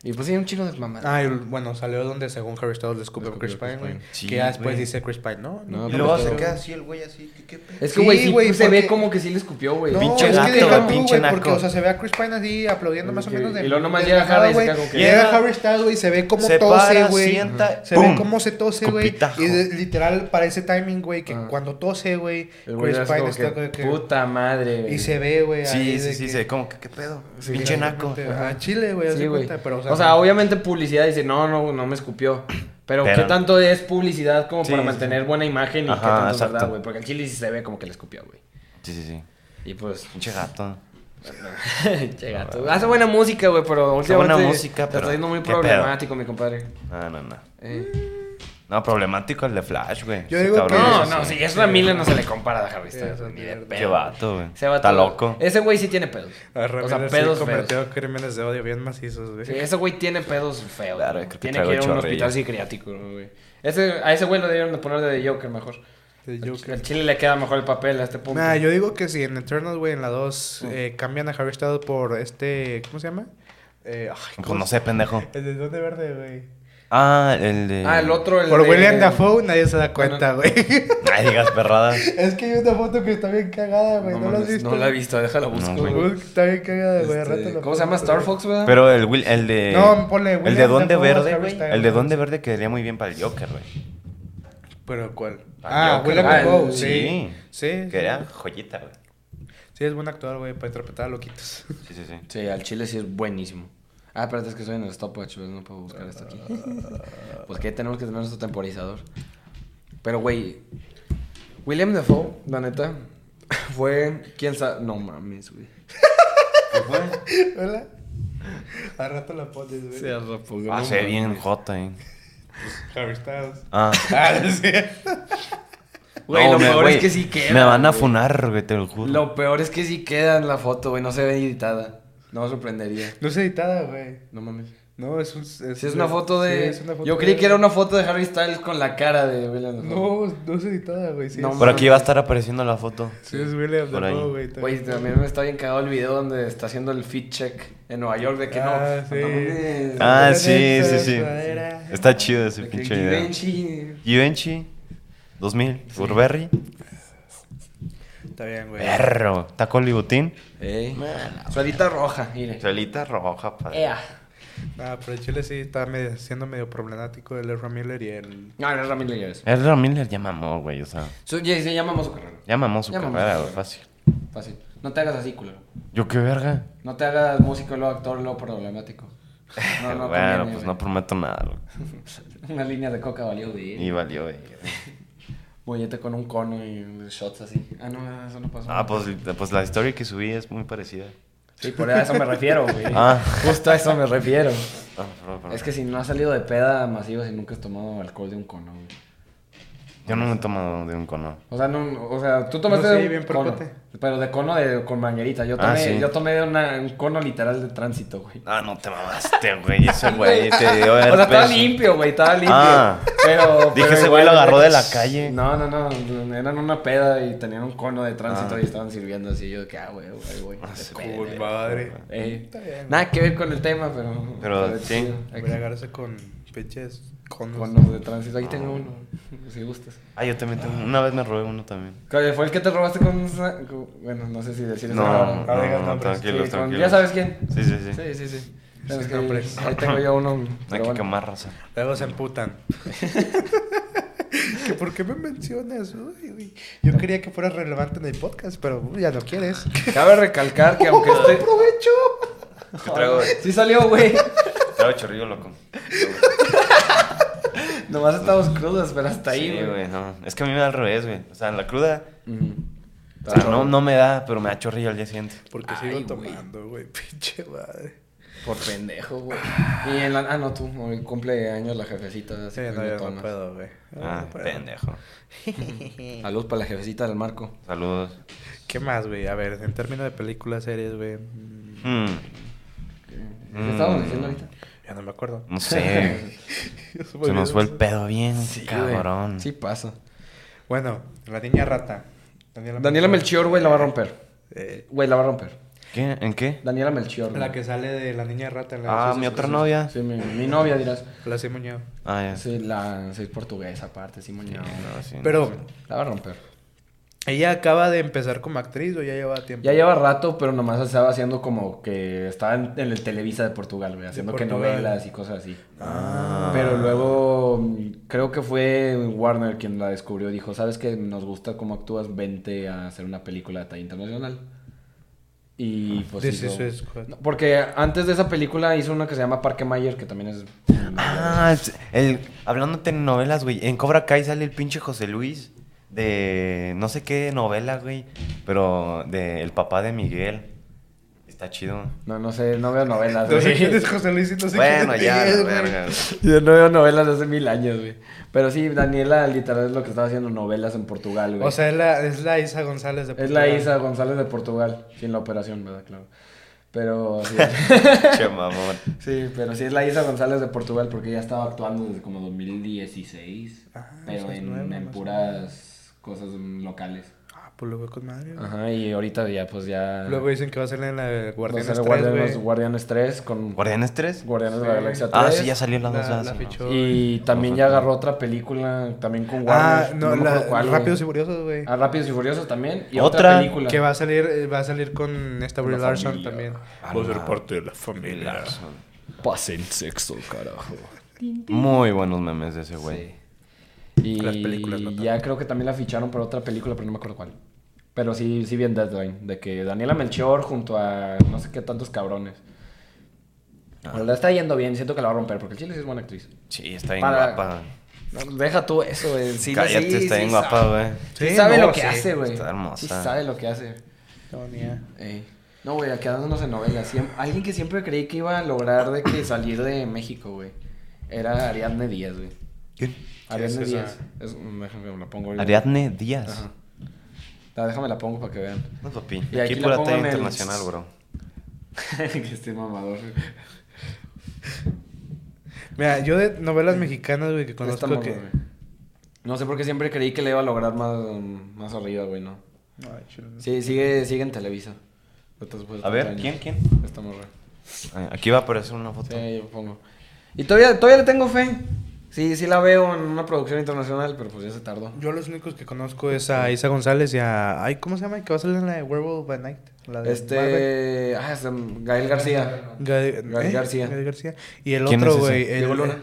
Y pues sí, un chico de mamá. Ah, y, bueno, salió donde según Harry Styles le Chris escupió a Pine, Chris güey. Que ya después güey. dice Chris Pine, ¿no? No, Y pero luego se queda así el güey así. ¿Qué, qué? Es que, Sí, güey, sí, güey, se ve como que sí le escupió, güey. No, Pinche es que deja tú, güey, porque, o sea, se ve a Chris Pine así aplaudiendo más o menos de y luego nomás llega Harry y se que- Llega Llega, Harry Styles, güey, se ve como se tose, para, güey. Se ve cómo se tose, güey. Y literal parece timing, güey, que Ah. cuando tose, güey, Chris Pine está que, como que... Puta madre, güey. Y se ve, güey, Sí, sí, sí, se ve como que qué pedo. Pinche naco. Chile, güey, cuenta, pero, o sea, obviamente publicidad dice, no, no, no me escupió. Pero, Pero- ¿qué tanto es publicidad como Sí, para sí, mantener sí. buena imagen y Ajá, qué tanto es verdad, güey? Porque el chile sí se ve como que le escupió, güey. Sí, sí, sí. Y pues, Pinche gato. che gato. Hace buena música, güey, pero Hace buena últimamente música, te pero está yendo muy problemático, mi compadre. No, no, no. Eh. No, problemático el de Flash, güey. Yo digo que- No, es no, si es Ramírez no se le compara a Harry Styles, ni de pedo. Qué vato, güey. Ese vato- Está loco. Ese güey sí tiene pedos. A O sea, sí pedos feos. crímenes de odio bien macizos, güey. Sí, ese güey tiene pedos feos. Claro, güey. creo que tiene traigo que ir a un chorrillo. hospital psiquiátrico, güey. Ese, a ese güey lo debieron de poner de Joker mejor. De El, Joker. el chile le queda mejor el papel a este punto. Nah, yo digo que si en Eternals, güey, en la 2 Mm. eh, cambian a Harry Styles por este. ¿Cómo se llama? Eh, ay, Pues ¿cómo no se- sé, pendejo. El de Duende Verde, güey. Ah, el de. Ah, el otro, el Por de- William Dafoe nadie se da cuenta, güey. Ay, digas perradas. es que hay una foto que está bien cagada, güey. No, ¿No, la has visto? no la he visto, déjala busco. No, Está bien cagada, güey. Este, ¿Cómo se llama? Star güey. Fox, güey? Pero el, Will- el de. No, ponle El de William Dafoe, Verde, güey. El de. Duende Verde quedaría muy bien para el Joker, güey. ¿Pero cuál? Ah, Ah, Joker. William Ah, Dafoe, el- sí. sí. Sí. Quedaría joyita, güey. Sí, es buen actor, güey, para interpretar a loquitos. Sí, sí, sí. Sí, al chile sí es buenísimo. Ah, espérate, es que estoy en el stopwatch, pues no puedo buscar esto aquí. pues que tenemos que tener nuestro temporizador. Pero, güey, William Dafoe, la neta, fue... ¿Quién sabe? No mames, güey. ¿Qué fue? ¿Verdad? Al rato la pones, güey. Ah, se ve bien jota, eh. Harry Styles. Ah. Ah, sí. Güey, No, lo me- peor es que sí queda. Me van a funar, güey, te lo juro. Lo peor es que sí queda en la foto, güey. No se ve editada. No me sorprendería. No es editada, güey. No mames. No, es un... Es, Si es una foto de. Sí, es una foto Yo creí de- que era una foto de Harry Styles con la cara de William Dafoe. No, no es editada, güey. Sí, No. Por aquí va a estar apareciendo la foto. Sí, es William Por ahí. Dafoe, güey. Güey, también me está bien cagado el video donde está haciendo el fit check en Nueva York de que Ah, no. sí. no. Ah, sí, sí, sí. Está chido ese pinche video. Givenchy. Givenchy 2000, Burberry. Está bien, güey. Perro. Taco Libutín. Ey. Suelita roja, mire. Suelita roja, padre. Ea. Ah, pero el Chile sí está medio- siendo medio problemático el Ezra Miller y el... No, no es Ramírez Lilleres. El Miller ya mamó, güey, o sea. Su, ya, se llama su carrera. Ya mamó su Ya mamó carrera, su güey, carrera. fácil. Fácil. No te hagas así, culero. Yo qué verga. No te hagas músico, luego actor, luego problemático. No, no bueno, conviene, pues güey. no prometo nada, güey. Una línea de coca valió de Y valió, güey. Mollete con un cono y shots así. Ah, no, eso no pasó. Ah, pues, pues la historia que subí es muy parecida. Sí, por eso me refiero, güey. Ah. Justo a eso me refiero. Ah. Es que si no has salido de peda masiva si nunca has tomado alcohol de un cono, güey. Yo no me he tomado de un cono. O sea, no, o sea, tú tomaste No, sí, de un bien cono, pero de cono de con manguerita. Yo Ah, tomé, sí. yo tomé de una- un cono literal de tránsito, güey. Ah, no te mamaste, güey. Ese güey te dio O sea, estaba limpio, güey, estaba limpio. Ah. pero, Dije, pero ese güey lo agarró de la calle. No, no, no. Eran una peda y tenían un cono de tránsito Ah. y estaban sirviendo así. Yo de que, ah, güey, güey, güey. Ah, peda, güey. madre. Está bien, Nada que ver con el tema, pero. Pero sí. Voy a agarrarse con pinches conos. Conos de tránsito. Aquí tengo uno, si gustas. Ah, yo también tengo. Una vez me robé uno también. ¿Cuál ¿Fue el que te robaste con.? Bueno, no sé si decir eso. No, no, Ah, no, tranquilos, Sí, tranquilos. Ya sabes quién. Sí, sí, sí. Sí, sí, sí. Es que ahí tengo yo uno. No hay que quemar raza. Luego se emputan. ¿Que ¿Por qué me mencionas? Uy, uy. Yo quería que fuera relevante en el podcast, pero uy, ya no quieres. Cabe recalcar que aunque este. ¡Aprovecho! ¿Qué traigo? Sí salió, güey. Traigo chorrillo loco. Nomás estamos crudos, pero hasta ahí, Sí, güey. güey, no. Es que a mí me da al revés, güey. O sea, en la cruda. Ujú. O sea, no, no me da, pero me da chorrillo al día siguiente. Porque Ay, sigo güey. tomando, güey. Pinche madre. Por pendejo, güey. Y en la... Ah, no, tú. Hoy cumple años la jefecita. así Sí, que no, yo no tomas. puedo, güey. Ah, No puedo. pendejo. Saludos para la jefecita del Marco. Saludos. ¿Qué más, güey? A ver, en términos de películas, series, güey. mm, Mm, ¿Qué Mm. estábamos diciendo ahorita? Ya no me acuerdo. no sé. Se nos fue el pedo bien, cabrón. güey. Sí pasa. Bueno, la niña rata. Daniela, Daniela Melchior, güey, la va a romper. Eh, Güey, la va a romper. ¿Qué? ¿En qué? Daniela Melchior. la güey. que sale de la niña rata. la Ah, sí, mi sí, otra sí, novia. Sí, mi, mi novia, dirás. sí, La Simoñeo. Ah, ya. Sí, la... Sí, portuguesa aparte, sí, moñao. No, sí. Pero La va a romper. Ella acaba de empezar como actriz o ya lleva tiempo. Ya lleva rato, pero nomás estaba haciendo como que estaba en, en el Televisa de Portugal, güey, haciendo que novelas y cosas así. Ah. Pero luego mm, creo que fue Warner quien la descubrió. Dijo, ¿sabes que Nos gusta cómo actúas, vente a hacer una película de talla internacional. Y pues This hizo- is Squad. No, Porque antes de esa película hizo una que se llama Parque Mayer, que también es... Ah, el, hablando de telenovelas, güey. En Cobra Kai sale el pinche José Luis de no sé qué novela, güey. Pero de el papá de Miguel. Está chido. No, no sé, no veo novelas. No sé quién es José Luis y no sé Bueno, quién ya, es, verga. Yo no veo novelas desde mil años, güey. Pero sí, Daniela literal es lo que estaba haciendo novelas en Portugal, güey. O sea, es la, es la Isa González de Es la Portugal. Isa González de Portugal, sin la operación, ¿verdad? Claro. Pero sí, Che, mamón. sí, pero sí es la Isa González de Portugal porque ella estaba actuando desde como 2016, Ah, pero en, en puras cosas locales. Ah, pues luego con madre. güey. Ajá, y ahorita ya pues ya Luego dicen que va a salir en la de va a Guardianes ser 3, Guardianes, güey. Guardianes 3 con ¿Guardianes 3? Guardianes de la Galaxia 3. Ah, sí, ya salió la dos. La- ya la. Y también ya agarró otra película también con Warner. Ah, no, me la, cuál, güey. Rápidos y Furiosos, güey. Ah, Rápidos y Furiosos también. Y Otra otra, película. Que va a salir, eh, va a salir con esta Brie la Larson familia. también. Ah, Va a ser la- parte de la familia. Larson. Pasen sexo, carajo. Muy buenos memes de ese güey. Sí. Y Las películas no ya creo que también la ficharon para otra película, pero no me acuerdo cuál. Pero sí, sí vi en Deadline, de que Daniela Melchior junto a no sé qué tantos cabrones. Ah. Pero la está yendo bien, siento que la va a romper, porque el Chile sí es buena actriz. Sí, está bien Para- guapa. No, deja tú eso, güey. Sí, Cállate, sí, está sí bien sabe. guapa, güey. Sí, Sí, sabe no, lo que sí, hace, güey. está hermosa. Sí sabe lo que hace. Ey. No, güey, quedándonos en novelas. Siem- alguien que siempre creí que iba a lograr de que salir de México, güey. Era Ariadne Díaz, güey. ¿Quién? Ariadne es Díaz. Es, déjame me la pongo. Ariadne Díaz. Ajá. Déjame la pongo para que vean. No, papi. Y Aquí aquí pura talla en el- internacional, bro. que esté mamador. Mira, yo de novelas mexicanas, güey, que conozco que... güey. No sé por qué siempre creí que le iba a lograr más, más arriba, güey, ¿no? Ay, chulo. Sí, sigue, sigue en Televisa. Después de A ver, tantos ¿quién? ¿Quién? Esta morra. Ah, Aquí va a aparecer una foto. Sí, yo pongo. Y todavía, todavía le tengo fe. Sí, sí la veo en una producción internacional, pero pues ya se tardó. Yo los únicos que conozco es a Isa González y a... Ay, ¿cómo se llama? Que va a salir en la de Werewolf by Night. La de Marvel. Este. Ah, es Gael García. Gael, Gael ¿eh? García. Gael García. Y el ¿Quién otro, güey. Diego Luna.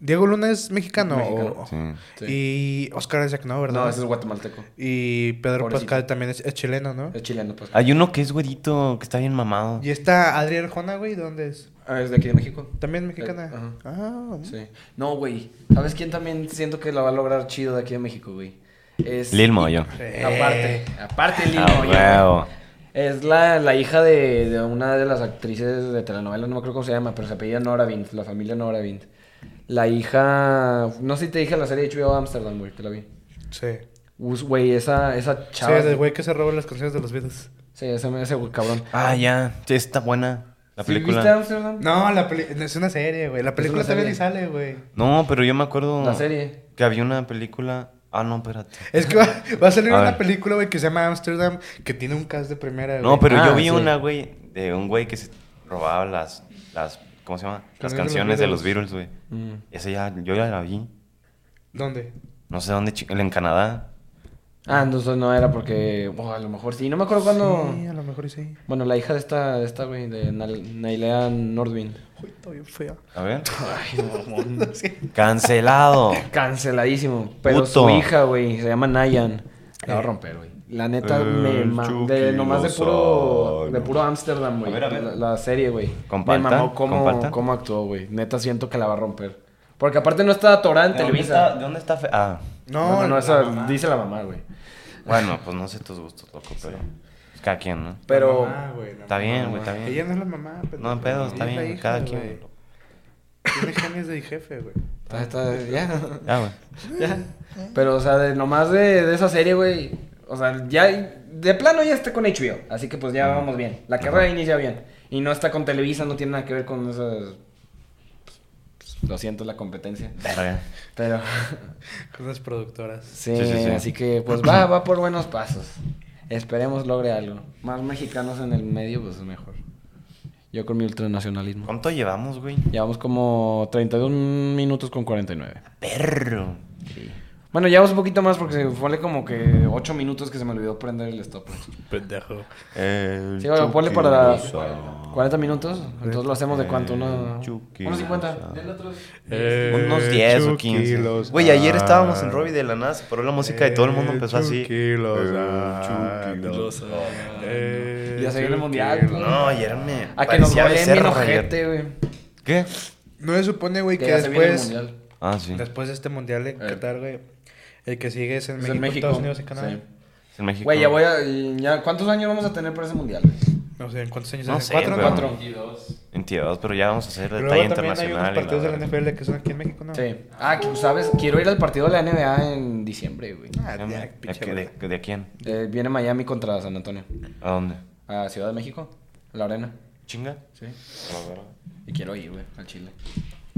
Diego Luna es mexicano. Mexicano. o- Sí. Sí. Y Oscar Isaac, ¿no? ¿Verdad? No, ese es guatemalteco. Y Pedro Pobrecito. Pascal también es, es chileno, ¿no? Es chileno, pues. Hay uno que es güerito, que está bien mamado. Y está Adrián Arjona, güey. ¿De dónde es? Ah, es de aquí de México. ¿También mexicana? Eh, ajá. Ah, Sí. No, güey. ¿Sabes quién también siento que la va a lograr chido de aquí de México, güey? Es. Lil Moyo. Eh. Aparte. Aparte, Lil Ah, Moyo, güey. Es la, la hija de, de una de las actrices de telenovela, no me acuerdo cómo se llama, pero se apellida Nora Vint, la familia Nora Vint. La hija. No sé si te dije la serie de HBO Amsterdam, güey, que la vi. sí. Us- Güey, esa, esa Sí, chava. del güey que se roba las canciones de los Beatles. Sí, ese, ese güey, cabrón. Ah, ya. Sí, está buena la ¿Sí película. ¿Viste Amsterdam? No, la peli- es una serie, güey. La película también sale, güey. No, pero yo me acuerdo La serie. que había una película. Ah, no, espérate. Es que va, va a salir A una ver. película, güey, que se llama Amsterdam, que tiene un cast de primera, güey. No, pero Ah, yo vi sí. una, güey, de un güey que se robaba las, las, ¿cómo se llama? Las Canciones de los Beatles, güey. Mm. Esa ya, yo ya la vi. ¿Dónde? No sé dónde, en Canadá. Ah, entonces no era porque. oh, a lo mejor sí. No me acuerdo cuándo. Sí, a lo mejor y sí. Bueno, la hija de esta, de esta güey, de Nailea Nordwind. Uy, está bien fea. A ver. Ay, mamón. Sí. Cancelado. Canceladísimo. Pero Puto. su hija, güey, se llama Nayan. La va a romper, güey. La neta, El me ma- Chucky de, nomás de puro, de puro Amsterdam, güey. A ver, a ver. La, la serie, güey. ¿Con Me mamó cómo, cómo actuó, güey. Neta siento que la va a romper. Porque aparte no está atorada en ¿De dónde Televisa. está? ¿De dónde está? Fe- Ah, No, No, no, no, esa mamá. dice la mamá, güey. Bueno, pues no sé tus gustos, loco, pero... Cada quien, ¿no? Pero. La mamá, güey, la Está mamá. bien, güey, está bien. Ella no es la mamá. pero- No, pedo, está bien, hija, cada güey. quien. Tiene genes de jefe, güey. Está, está- ya. Ya, güey. ya. Pero, o sea, de, nomás de, de esa serie, güey. O sea, ya. De plano ya está con HBO. Así que pues ya vamos bien. La carrera inicia bien. Y no está con Televisa, no tiene nada que ver con esas. Lo siento, la competencia. Verga. Pero. Con las productoras. Sí, Sí, sí, sí. así que pues va, va por buenos pasos. Esperemos logre algo. Más mexicanos en el medio, pues mejor. Yo con mi ultranacionalismo. ¿Cuánto llevamos, güey? Llevamos como 31 minutos con 49. Perro. Sí. Bueno, llevamos un poquito más porque se fue como que 8 minutos que se me olvidó prender el stop. Pendejo. El Sí, bueno, ponle para Chucky 40 minutos. Entonces lo hacemos de cuánto, ¿no? Unos 50. Eh, Unos 10 o Chucky 15. Lozano. Güey, ayer estábamos en Robbie de la NASA, pero la música y todo el mundo empezó así. Chucky Lozano. Eh, Chucky Lozano. Eh, Ya se viene el mundial. No, ayer me. A que nos parecía goleen bien ojete, güey. ¿Qué? No se supone, güey, Que ya después... mundial. Ah, sí. Después de este mundial en Eh. Qatar, güey. El que sigue es en Es México, en México. Estados Unidos y Canadá. Sí. En México. Güey, ya voy a. ya, ¿Cuántos años vamos a tener para ese mundial? güey? No sé, ¿en cuántos años? No ¿En sé, ¿Cuatro? pero-? Cuatro. 22, pero ya vamos a hacer detalle también hay unos internacional. partidos de la. NFL que son aquí en México, ¿no? Sí. Ah, que, ¿sabes? Quiero ir al partido de la NBA en diciembre, güey. Ah, ¿De, de, pinche de, de- de quién? Eh, viene Miami contra San Antonio. ¿A dónde? A Ciudad de México. A la arena. ¿Chinga? Sí. A ver. Y quiero ir, güey, al Chile.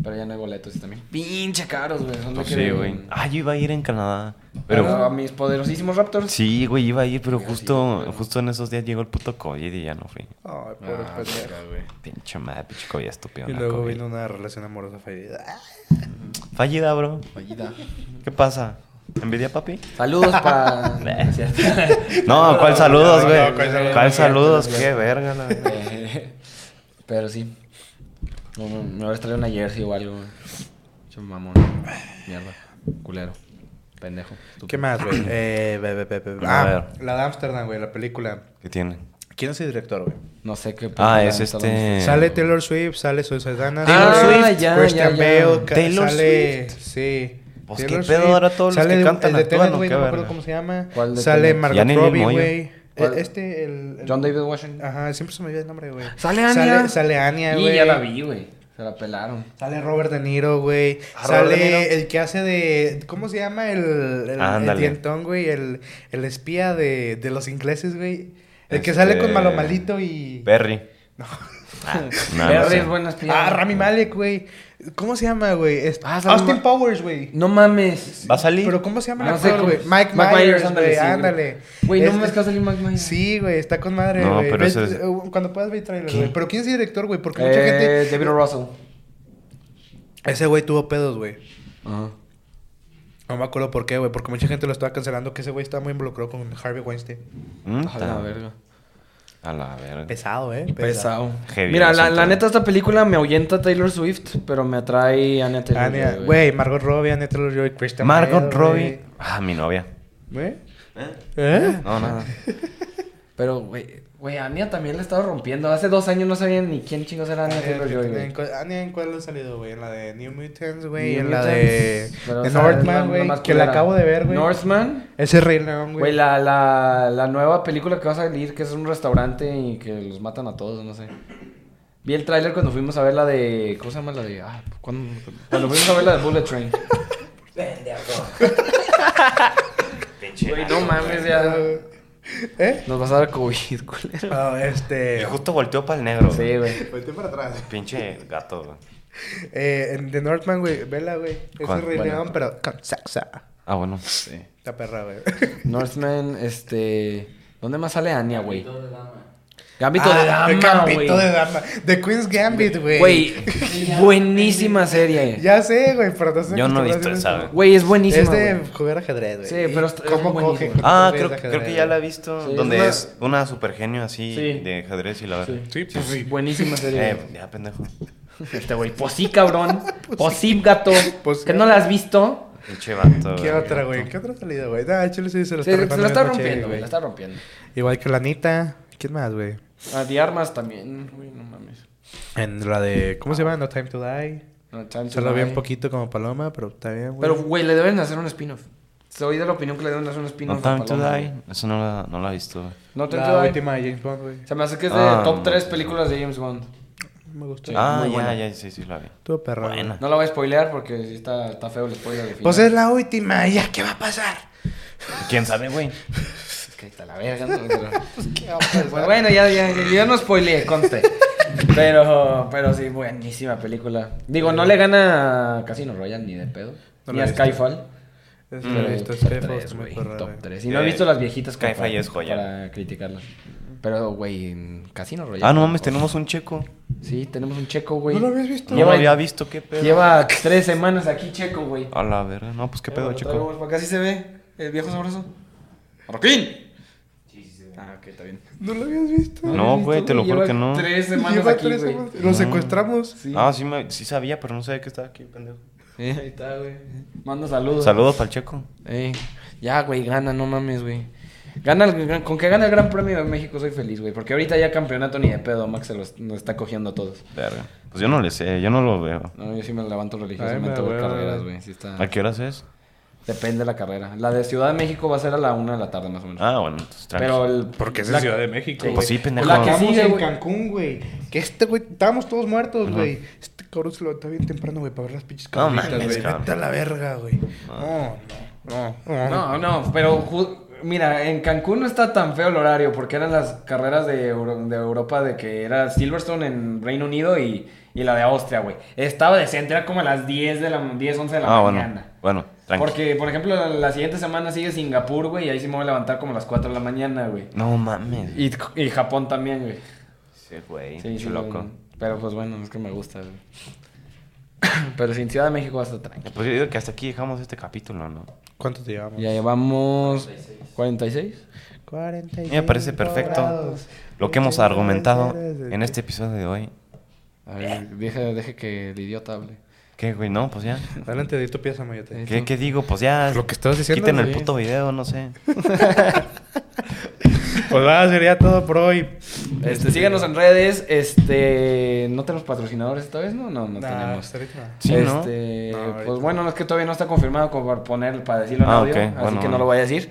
Pero ya no hay boletos y también. Pinche caros, güey. Pues sí, güey. Ah, yo iba a ir en Canadá. Pero Pero. a mis poderosísimos Raptors. Sí, güey, iba a ir, pero Sí, justo, justo en esos días llegó el puto COVID y ya no fui. Ay, pobre Ah, pendejo. verga, güey. Pinche madre, pinche COVID estúpido. Y luego COVID. vino una relación amorosa fallida. Fallida, bro. Fallida. ¿Qué pasa? ¿Envidia, papi? Saludos para. No, ¿cuál saludos, güey? no, ¿cuál saludos? Qué verga, la Pero sí. No, no, Me habrás traído una jersey o algo. Che mamón. Mierda. Culero. Pendejo. estúpido. ¿Qué más, güey? Eh, be- be- be- be- A ah, ver. la de Amsterdam, güey, la película. ¿Qué tiene? ¿Quién es el director, güey? No sé qué. Ah, es este... Sale Taylor Swift, sale Saldana. Taylor Taylor Swift, ya, Christian ya, ya. Bale, Taylor sale... Sí. Pues, Taylor ¿qué pedo Swift. ahora todos los que de- cantan el de actúan, Tenet, güey, no me acuerdo cómo se llama. ¿Cuál de Sale? Margot Robbie, güey. ¿Cuál? Eh, Este, el... el- John David Washington. Ajá, siempre se me olvida el nombre, güey. Sale Anya. Sale, sale Anya, Y güey. ya la vi, güey. Se la pelaron. Sale Robert De Niro, güey. Ah, Sale Niro. el que hace de... ¿Cómo se llama? El, el, el Ándale. dientón, güey. El, el espía de, de los ingleses, güey. El que Este- sale con Malo Malito y... Perry. No. Ah, no, no Perry sé. es buena espía. Ah, Rami Malek, güey. ¿Cómo se llama, güey? Es- Ah, Austin Ma- Powers, güey. No mames. ¿Va a salir? Pero ¿cómo se llama el No sé actor, cómo- güey? Mike, Mike Myers, güey. ándale. Güey, no Es- mames que va a salir Mike Myers. Sí, güey, está con madre, No, güey. pero Ves- ese es- eh, Cuando puedas ver el trailer, güey. Pero ¿quién es el director, güey? Porque mucha Eh, gente... David. Russell. Ese güey tuvo pedos, güey. Ajá. No me acuerdo por qué, güey. Porque mucha gente lo estaba cancelando que ese güey estaba muy involucrado con Harvey Weinstein. Mm, la verga. A la verga. Pesado, ¿eh? Pesado. Heavy Mira, la, la neta, esta película me ahuyenta Taylor Swift, pero me atrae Anya Taylor. Anya, güey, Margot Robbie, Anya Taylor-Joy, Christian Margot Bale, Robbie. Ah, mi novia. güey. ¿Eh? ¿Eh? No, nada. Pero, güey, güey, Anya también la estaba rompiendo. Hace dos años no sabían ni quién chingos era Anya ¿en güey. cuál- Anya, ¿en cuál ha salido, güey? En la de New Mutants, güey. En la de, pero, Northman, güey. Que la acabo de ver, güey. Northman. Ese Rey León, Güey, güey. la, la, la nueva película que va a salir, que es un restaurante y que los matan a todos, no sé. Vi el tráiler cuando fuimos a ver la de... ¿Cómo se llama la de...? Ah, cuando, cuando fuimos a ver la de Bullet Train. Güey, no mames, ya... ¿Eh? Nos vas a dar COVID, culero. Ah, Y este... justo volteó para el negro. Sí, güey. Vete para atrás. Pinche gato, güey. Eh, en The Northman, güey. Vela, güey. ¿Cuál? Rey Bueno. León, pero con saxa. Ah, bueno. Sí. Está perra, güey. Northman, este... ¿Dónde más sale Anya, güey? Gambito Ah, de Dama. Gambito de Dama. The Queen's Gambit, güey. Güey, buenísima serie. Ya sé, güey, pero no sé Yo no he visto esa. Güey, es buenísima, Es de jugar ajedrez, güey. Sí, pero es ¿Cómo coge? Ah, tus creo, creo que ya la he visto. Sí, donde es una super genio así Sí. de ajedrez y la verdad. Sí, pues sí. Buenísima serie. Eh, ya, pendejo. Este güey, pues sí, cabrón. Pues sí, gato. Pues. ¿Que no la has visto? Pinche vato. ¿Qué güey. otra, güey? ¿Qué otra salida, güey? Ah, chile sí se lo está se rifando la está rompiendo, güey. La está rompiendo. Igual que la Anita. ¿Quién más, güey? Ah, de armas también, güey, no mames. En la de... ¿Cómo se llama? No Time to Die. No, Time to Se lo vi un Die. poquito como paloma, pero está bien, güey. Pero, güey, le deben hacer un spin-off. soy de la opinión que le deben hacer un spin-off. No a Time to Paloma, Die. Eso no la, no la he visto. güey. No Time La to Die. última de James Bond, güey. Se me hace que es de Ah, top no. 3 películas de James Bond. Me gustó. Ah, muy ya, buena. ya, sí, sí, la vi. Estuvo perra. güey. Buena. No la voy a spoilear porque sí está, está feo el spoiler de final. Pues es la última, ¿ya qué va a pasar? ¿Quién sabe, güey? Es que está la verga, ¿no? Pero- Pues bueno, ya, ya, ya, yo no spoileé, conste. Pero, pero sí, buenísima película. Digo, no le gana a Casino Royale ni de pedo. No ni a. Skyfall. Es Mm, lo he Pero visto, top Skyfall tres, está muy güey, perra, top güey. 3. Y no he Eh, visto las viejitas Skyfall para- es joya. Para criticarlas. Pero, güey, en Casino Royale. Ah, no mames, tenemos un checo. Sí, tenemos un checo, güey. ¿No lo habías visto? No Lleva- lo había visto, qué pedo. Lleva tres semanas aquí checo, güey. A la verga. No, pues qué pedo, checo. Para acá sí se ve el viejo sabroso. ¡Marroquín! Ah, ok, está bien. ¿No lo habías visto? No, güey, te lo juro que no. Tres semanas Lleva aquí, tres güey. semanas. Lo secuestramos. Sí. Ah, sí, me, sí sabía, pero no sabía que estaba aquí, pendejo. Sí, ahí está, güey. Manda saludos. Saludos para el checo. Ey, ya, güey, gana, no mames, güey. Gana el gran- con que gane el Gran Premio de México soy feliz, güey. Porque ahorita ya campeonato ni de pedo, Max se los, nos está cogiendo a todos. Verga. Pues yo no le sé, yo no lo veo. No, yo sí me levanto religiosamente me a ver carreras, güey. güey. Sí está... ¿A qué horas es? Depende de la carrera. La de Ciudad de México va a ser a la una de la tarde, más o menos. Ah, bueno, entonces. Pero el... Porque es la- de Ciudad de México. Sí. Pues sí, pendejo. La que sigue, en. Cancún, güey. Que este, güey, estábamos todos muertos, güey. Este cabrón se levantó bien temprano, güey, para ver las pinches No cabritas, güey. Vete a la verga, güey. No, no, no. No, no, pero mira, en Cancún no está tan feo el horario porque eran las carreras de, Euro- de Europa de que era Silverstone en Reino Unido y, y la de Austria, güey. Estaba decente, era como a las 10 de la 10, 11 de la Ah, bueno. mañana. Bueno, tranqui. Porque, por ejemplo, la, la siguiente semana sigue Singapur, güey, y ahí sí me voy a levantar como a las 4 de la mañana, güey. No mames. Y, y Japón también, güey. Sí, güey. Sí, sí, loco. Pero pues bueno, es que me gusta, güey. Pero sin Ciudad de México va a estar tranquilo. Pues yo digo que hasta aquí dejamos este capítulo, ¿no? ¿Cuánto te llevamos? Ya llevamos 46. 46 Me parece perfecto grados. lo que hemos argumentado en este episodio de hoy. A ver, deje, deje que el idiota hable. ¿Qué, güey? No, pues ya. Adelante, di tu pieza, Mayote. ¿Qué, qué digo? Pues ya. Lo que estabas diciendo, Quiten el puto video, no sé. Pues va, sería todo por hoy. Este, síganos en redes. Este, no tenemos patrocinadores esta vez, ¿no? No, no Nah, tenemos. Sí, ¿no? este, No, pues bueno, es que todavía no está confirmado como para poner, para decirlo en Ah, audio, así bueno, que no lo voy a decir.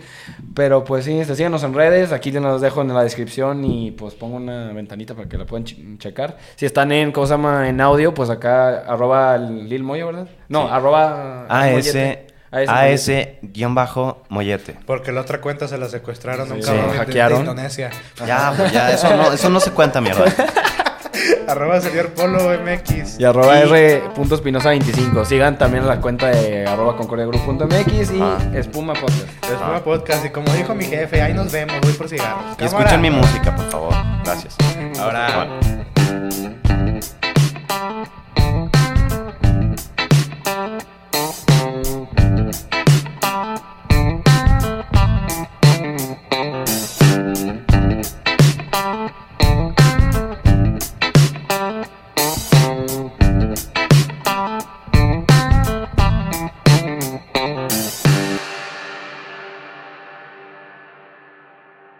Pero pues sí, este, síganos en redes, aquí te los dejo en la descripción y pues pongo una ventanita para que la puedan che- checar. Si están en, ¿cómo se llama? En audio, pues acá, arroba Lil Moyo, ¿verdad? No, Sí. arroba AS, Mollete. Mollete. AS, guion bajo, mollete. Porque la otra cuenta se la secuestraron a un Sí, cabrón sí, de- hackearon. de Indonesia. Ya, pues ya, eso no, eso no se cuenta, mierda. Arroba señor Polo MX. Y arroba r.espinosa25. Sigan también la cuenta de arroba concordiagroup.mx y Ah. espuma podcast. Es una podcast y como dijo mi jefe, ahí nos vemos, voy por cigarros. Y escuchen mi música, por favor. Gracias. Ahora.